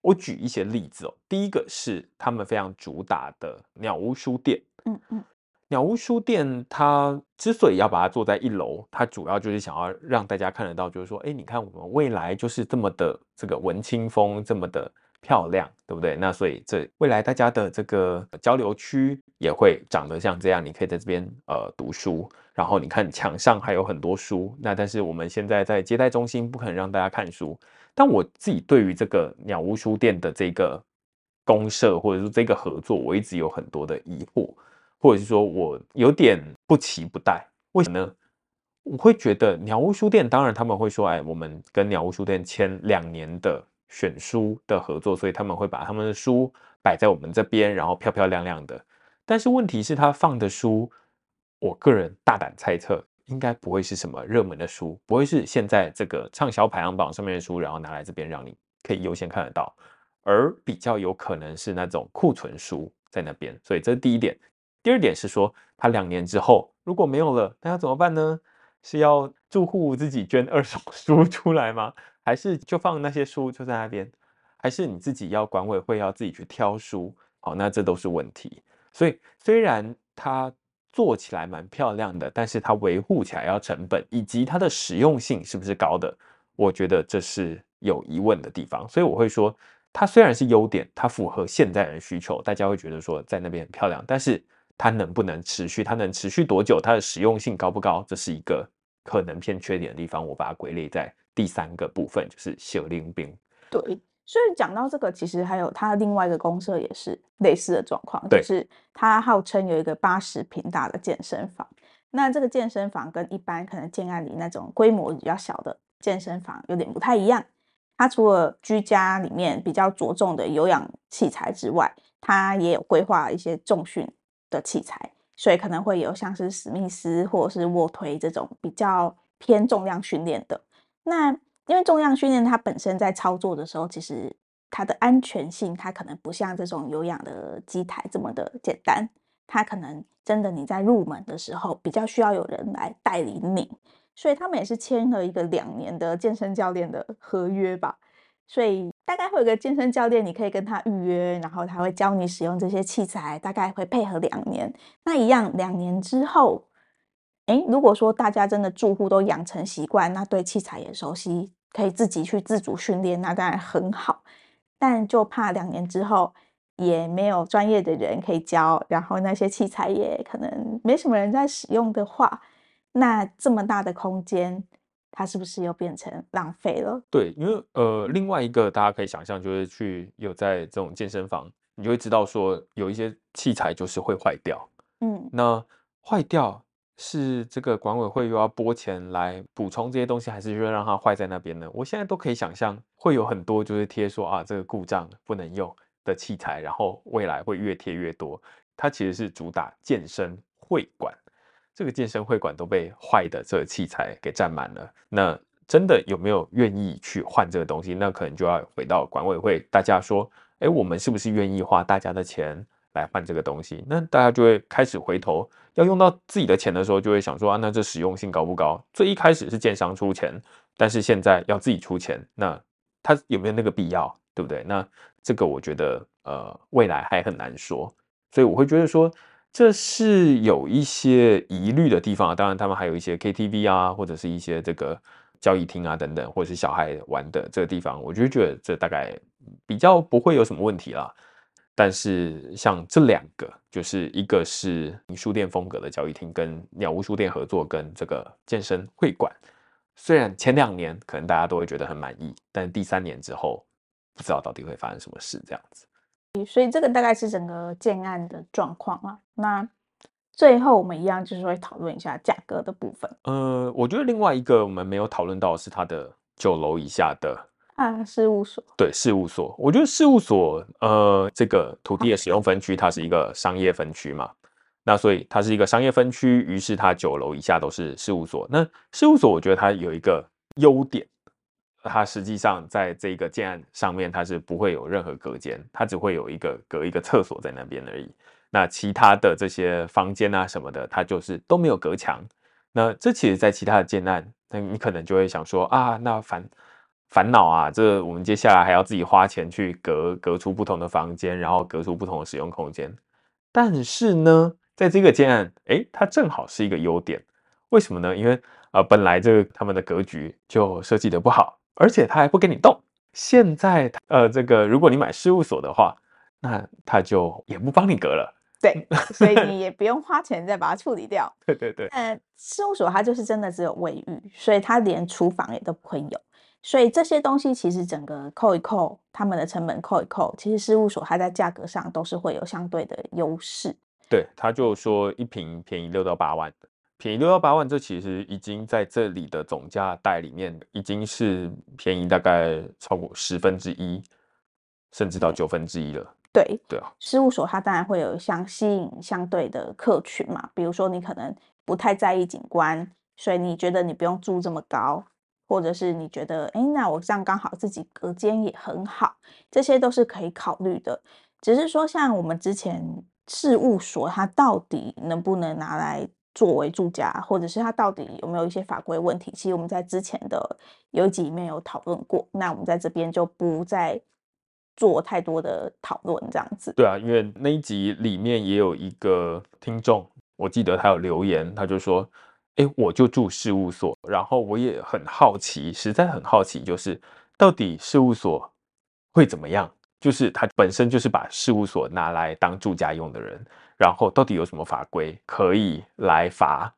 我举一些例子哦，第一个是他们非常主打的鸟屋书店，嗯嗯。鸟屋书店，它之所以要把它做在一楼，它主要就是想要让大家看得到，就是说，哎，你看我们未来就是这么的这个文青风，这么的漂亮，对不对？那所以这未来大家的这个交流区也会长得像这样，你可以在这边呃读书，然后你看墙上还有很多书。那但是我们现在在接待中心不可能让大家看书，但我自己对于这个鸟屋书店的这个公社或者说这个合作，我一直有很多的疑惑。或者是说我有点不期不待，为什么呢？我会觉得鸟屋书店，当然他们会说，哎，我们跟鸟屋书店签两年的选书的合作，所以他们会把他们的书摆在我们这边，然后漂漂亮亮的。但是问题是，他放的书，我个人大胆猜测，应该不会是什么热门的书，不会是现在这个畅销排行榜上面的书，然后拿来这边让你可以优先看得到，而比较有可能是那种库存书在那边。所以这是第一点。第二点是说，他两年之后如果没有了，那要怎么办呢？是要住户自己捐二手书出来吗？还是就放那些书就在那边？还是你自己要管委会要自己去挑书？好，那这都是问题。所以虽然它做起来蛮漂亮的，但是它维护起来要成本，以及它的实用性是不是高的？我觉得这是有疑问的地方。所以我会说，它虽然是优点，它符合现在人需求，大家会觉得说在那边很漂亮，但是。它能不能持续？它能持续多久？它的实用性高不高？这是一个可能偏缺点的地方。我把它归类在第三个部分，就是小林兵。对，所以讲到这个，其实还有它另外一个公社也是类似的状况，就是它号称有一个八十平大的健身房。那这个健身房跟一般可能建案里那种规模比较小的健身房有点不太一样。它除了居家里面比较着重的有氧器材之外，它也有规划一些重训。的器材，所以可能会有像是史密斯或者是卧推这种比较偏重量训练的。那因为重量训练它本身在操作的时候，其实它的安全性它可能不像这种有氧的机台这么的简单。它可能真的你在入门的时候比较需要有人来带领你，所以他们也是签了一个两年的健身教练的合约吧。所以大概会有个健身教练，你可以跟他预约，然后他会教你使用这些器材，大概会配合两年。那一样两年之后，诶，如果说大家真的住户都养成习惯，那对器材也熟悉，可以自己去自主训练，那当然很好。但就怕两年之后也没有专业的人可以教，然后那些器材也可能没什么人在使用的话，那这么大的空间。它是不是又变成浪费了？对，因为呃，另外一个大家可以想象，就是去有在这种健身房，你就会知道说有一些器材就是会坏掉。嗯，那坏掉是这个管委会又要拨钱来补充这些东西，还是说让它坏在那边呢？我现在都可以想象，会有很多就是贴说啊，这个故障不能用的器材，然后未来会越贴越多。它其实是主打健身会馆。这个健身会馆都被坏的这个器材给占满了，那真的有没有愿意去换这个东西？那可能就要回到管委会，大家说，哎，我们是不是愿意花大家的钱来换这个东西？那大家就会开始回头，要用到自己的钱的时候，就会想说啊，那这实用性高不高？最一开始是建商出钱，但是现在要自己出钱，那他有没有那个必要？对不对？那这个我觉得，呃，未来还很难说，所以我会觉得说。这是有一些疑虑的地方啊，当然他们还有一些 KTV 啊，或者是一些这个交易厅啊等等，或者是小孩玩的这个地方，我就觉得这大概比较不会有什么问题啦。但是像这两个，就是一个是书店风格的交易厅，跟鸟屋书店合作，跟这个健身会馆，虽然前两年可能大家都会觉得很满意，但第三年之后不知道到底会发生什么事这样子。所以这个大概是整个建案的状况啊。那最后我们一样就是会讨论一下价格的部分。呃，我觉得另外一个我们没有讨论到的是它的九楼以下的啊事务所。对，事务所。我觉得事务所呃这个土地的使用分区，它是一个商业分区嘛。那所以它是一个商业分区，于是它九楼以下都是事务所。那事务所我觉得它有一个优点，它实际上在这个建案上面它是不会有任何隔间，它只会有一个隔一个厕所在那边而已。那其他的这些房间啊什么的，它就是都没有隔墙。那这其实，在其他的建案，那你可能就会想说啊，那烦烦恼啊，这我们接下来还要自己花钱去隔隔出不同的房间，然后隔出不同的使用空间。但是呢，在这个建案，诶，它正好是一个优点。为什么呢？因为呃，本来这个他们的格局就设计的不好，而且他还不给你动。现在呃，这个如果你买事务所的话，那他就也不帮你隔了。对，所以你也不用花钱再把它处理掉。对 对对。呃，事务所它就是真的只有卫浴，所以它连厨房也都不会有。所以这些东西其实整个扣一扣，他们的成本扣一扣，其实事务所它在价格上都是会有相对的优势。对，他就说一瓶便宜六到八万，便宜六到八万，这其实已经在这里的总价带里面已经是便宜大概超过十分之一，甚至到九分之一了。对对啊，事务所它当然会有相吸引相对的客群嘛，比如说你可能不太在意景观，所以你觉得你不用住这么高，或者是你觉得哎，那我这样刚好自己隔间也很好，这些都是可以考虑的。只是说像我们之前。事务所它到底能不能拿来作为住家，或者是它到底有没有一些法规问题？其实我们在之前的有几里面有讨论过，那我们在这边就不再做太多的讨论，这样子。对啊，因为那一集里面也有一个听众，我记得他有留言，他就说：“哎，我就住事务所，然后我也很好奇，实在很好奇，就是到底事务所会怎么样？”就是他本身就是把事务所拿来当住家用的人，然后到底有什么法规可以来罚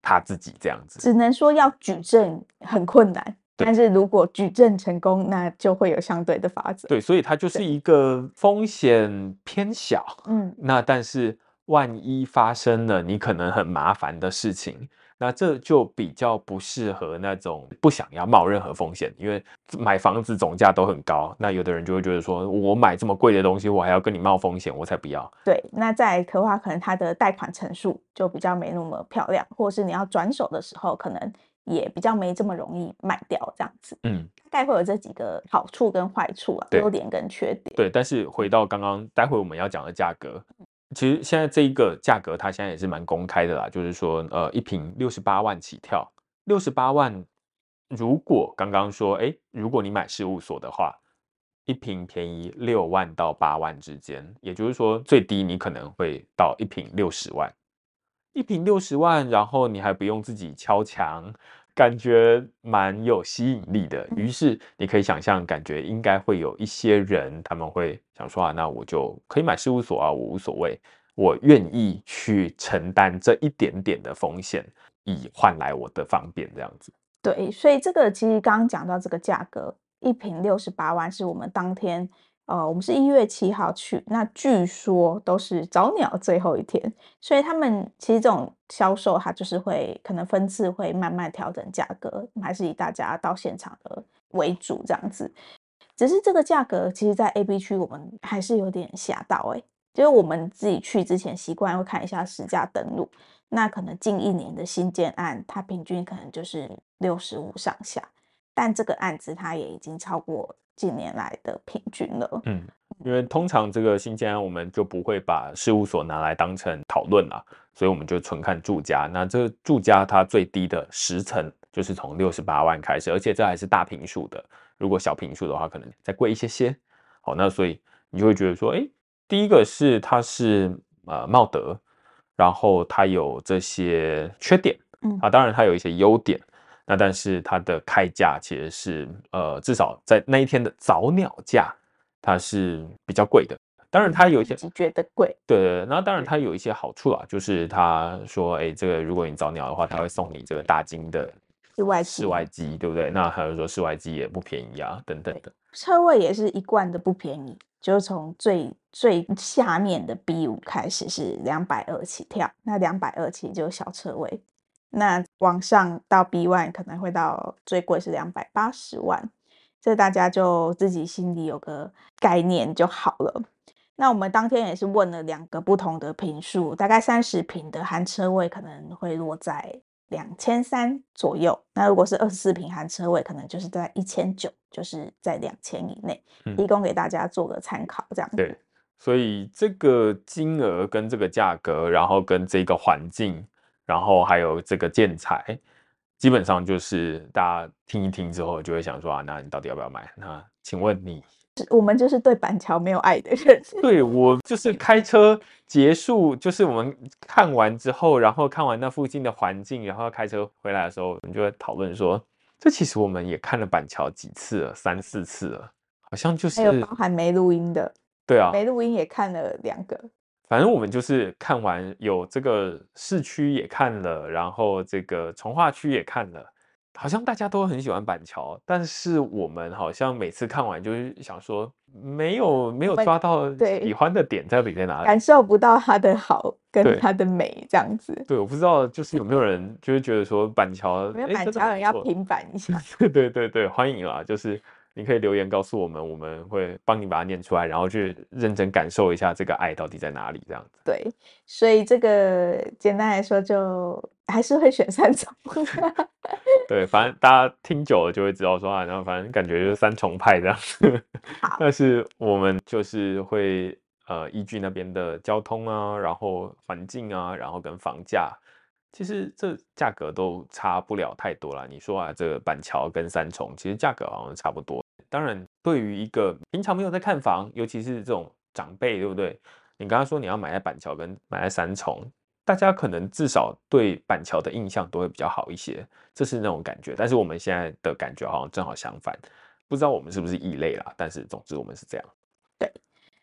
他自己这样子？只能说要举证很困难，但是如果举证成功，那就会有相对的法则。对，所以它就是一个风险偏小，嗯，那但是万一发生了你可能很麻烦的事情。那这就比较不适合那种不想要冒任何风险，因为买房子总价都很高。那有的人就会觉得说，我买这么贵的东西，我还要跟你冒风险，我才不要。对，那再的话，可能它的贷款成数就比较没那么漂亮，或者是你要转手的时候，可能也比较没这么容易卖掉这样子。嗯，大概会有这几个好处跟坏处啊，优点跟缺点。对，但是回到刚刚，待会我们要讲的价格。其实现在这一个价格，它现在也是蛮公开的啦，就是说，呃，一瓶六十八万起跳，六十八万。如果刚刚说，哎，如果你买事务所的话，一瓶便宜六万到八万之间，也就是说，最低你可能会到一瓶六十万，一瓶六十万，然后你还不用自己敲墙。感觉蛮有吸引力的，于是你可以想象，感觉应该会有一些人，他们会想说啊，那我就可以买事务所啊，我无所谓，我愿意去承担这一点点的风险，以换来我的方便，这样子。对，所以这个其实刚刚讲到这个价格，一瓶六十八万，是我们当天。呃，我们是一月七号去，那据说都是早鸟最后一天，所以他们其实这种销售，它就是会可能分次会慢慢调整价格，还是以大家到现场的为主这样子。只是这个价格，其实，在 A B 区我们还是有点吓到哎，就是我们自己去之前习惯会看一下实价登录，那可能近一年的新建案，它平均可能就是六十五上下，但这个案子它也已经超过。近年来的平均了，嗯，因为通常这个新建案我们就不会把事务所拿来当成讨论了，所以我们就纯看住家。那这个住家它最低的十层就是从六十八万开始，而且这还是大平数的。如果小平数的话，可能再贵一些些。好，那所以你就会觉得说，哎，第一个是它是呃茂德，然后它有这些缺点，嗯啊，当然它有一些优点。那但是它的开价其实是呃，至少在那一天的早鸟价，它是比较贵的。当然它有一些觉得贵，对对。那当然它有一些好处啊，就是他说，哎，这个如果你早鸟的话，他会送你这个大金的室外室外机，对不对？那还有说室外机也不便宜啊，等等的。车位也是一贯的不便宜，就是从最最下面的 B 五开始是两百二起跳，那两百二其实就是小车位。那往上到 B one 可能会到最贵是两百八十万，这大家就自己心里有个概念就好了。那我们当天也是问了两个不同的平数，大概三十平的含车位可能会落在两千三左右。那如果是二十四坪含车位，可能就是在一千九，就是在两千以内，提供给大家做个参考，这样子。对，所以这个金额跟这个价格，然后跟这个环境，然后还有这个建材，基本上就是大家听一听之后就会想说啊，那你到底要不要买？那请问你？我们就是对板桥没有爱的人。对，我就是开车结束，就是我们看完之后，然后看完那附近的环境，然后开车回来的时候，我们就会讨论说，这其实我们也看了板桥几次了，三四次了，好像就是还有包含没录音的，对啊，没录音也看了两个。反正我们就是看完有这个市区也看了，然后这个从化区也看了。好像大家都很喜欢板桥，但是我们好像每次看完就是想说，没有没有抓到喜欢的点在里在哪里，感受不到它的好跟它的美这样子。对，我不知道就是有没有人就是觉得说板桥，没有板桥人要平板一下。对对对对，欢迎啦，就是。你可以留言告诉我们，我们会帮你把它念出来，然后去认真感受一下这个爱到底在哪里，这样子。对，所以这个简单来说，就还是会选三重。对，反正大家听久了就会知道说啊，然后反正感觉就是三重派这样子。好，但是我们就是会呃依据那边的交通啊，然后环境啊，然后跟房价。其实这价格都差不了太多啦。你说啊，这个板桥跟三重，其实价格好像差不多。当然，对于一个平常没有在看房，尤其是这种长辈，对不对？你刚刚说你要买在板桥跟买在三重，大家可能至少对板桥的印象都会比较好一些，这是那种感觉。但是我们现在的感觉好像正好相反，不知道我们是不是异类啦。但是总之我们是这样。对，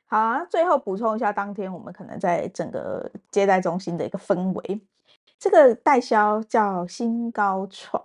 好啊。最后补充一下，当天我们可能在整个接待中心的一个氛围。这个代销叫新高创，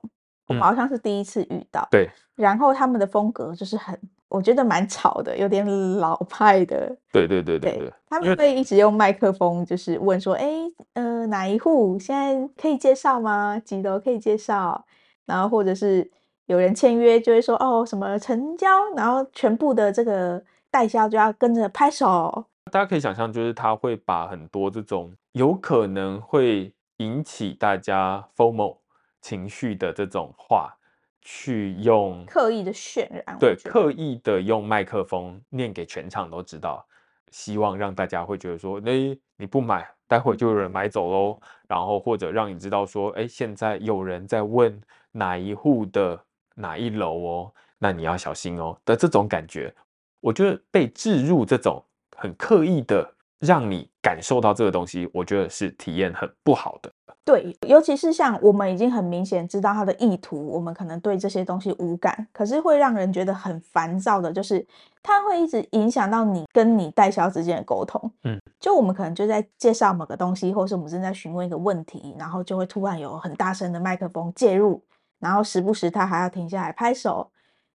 我们好像是第一次遇到。嗯、对，然后他们的风格就是很，我觉得蛮吵的，有点老派的。对对对对对，对他们会一直用麦克风，就是问说：“哎，呃，哪一户现在可以介绍吗？几楼可以介绍？”然后或者是有人签约，就会说：“哦，什么成交？”然后全部的这个代销就要跟着拍手。大家可以想象，就是他会把很多这种有可能会。引起大家 FOMO 情绪的这种话，去用刻意的渲染，对，刻意的用麦克风念给全场都知道，希望让大家会觉得说，诶，你不买，待会就有人买走喽。然后或者让你知道说，诶，现在有人在问哪一户的哪一楼哦，那你要小心哦的这种感觉，我觉得被置入这种很刻意的。让你感受到这个东西，我觉得是体验很不好的。对，尤其是像我们已经很明显知道他的意图，我们可能对这些东西无感，可是会让人觉得很烦躁的，就是它会一直影响到你跟你代销之间的沟通。嗯，就我们可能就在介绍某个东西，或是我们正在询问一个问题，然后就会突然有很大声的麦克风介入，然后时不时他还要停下来拍手，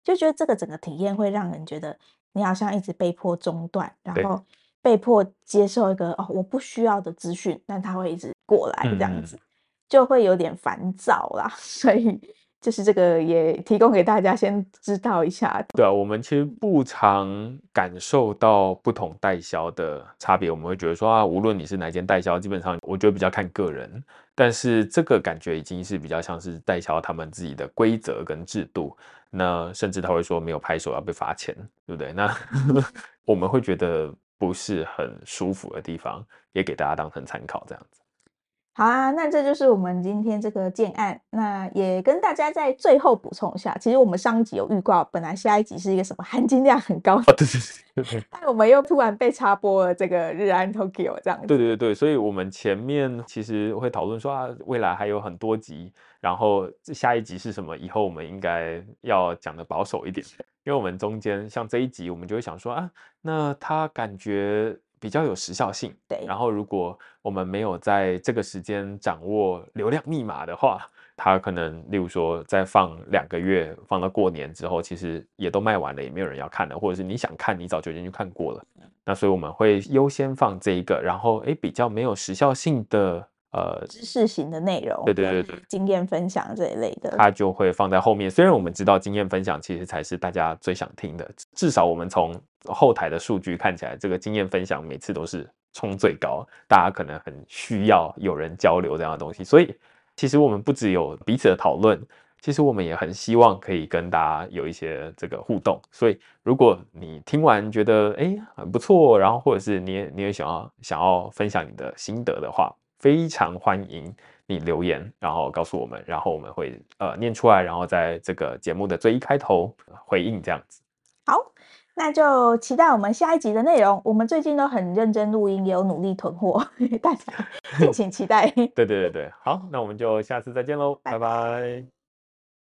就觉得这个整个体验会让人觉得你好像一直被迫中断，然后。被迫接受一个哦，我不需要的资讯，但他会一直过来这样子，嗯、就会有点烦躁啦。所以就是这个也提供给大家先知道一下。对啊，我们其实不常感受到不同代销的差别，我们会觉得说啊，无论你是哪间代销，基本上我觉得比较看个人。但是这个感觉已经是比较像是代销他们自己的规则跟制度。那甚至他会说没有拍手要被罚钱，对不对？那 我们会觉得。不是很舒服的地方，也给大家当成参考，这样子。好啊，那这就是我们今天这个建案。那也跟大家在最后补充一下，其实我们上一集有预告，本来下一集是一个什么含金量很高的，哦、对对对对，但我们又突然被插播了这个日安 Tokyo 这样子。对对对，所以我们前面其实会讨论说啊，未来还有很多集，然后下一集是什么？以后我们应该要讲的保守一点，因为我们中间像这一集，我们就会想说啊，那他感觉。比较有时效性，对。然后，如果我们没有在这个时间掌握流量密码的话，它可能，例如说，再放两个月，放到过年之后，其实也都卖完了，也没有人要看了，或者是你想看，你早就已经去看过了。那所以我们会优先放这一个，然后，诶，比较没有时效性的。呃，知识型的内容，对对对对，经验分享这一类的，它就会放在后面。虽然我们知道经验分享其实才是大家最想听的，至少我们从后台的数据看起来，这个经验分享每次都是冲最高，大家可能很需要有人交流这样的东西。所以，其实我们不只有彼此的讨论，其实我们也很希望可以跟大家有一些这个互动。所以，如果你听完觉得哎很不错，然后或者是你也你也想要想要分享你的心得的话，非常欢迎你留言，然后告诉我们，然后我们会呃念出来，然后在这个节目的最一开头回应这样子。好，那就期待我们下一集的内容。我们最近都很认真录音，也有努力囤货，大家敬请期待。对对对对，好，那我们就下次再见喽，拜拜。拜拜。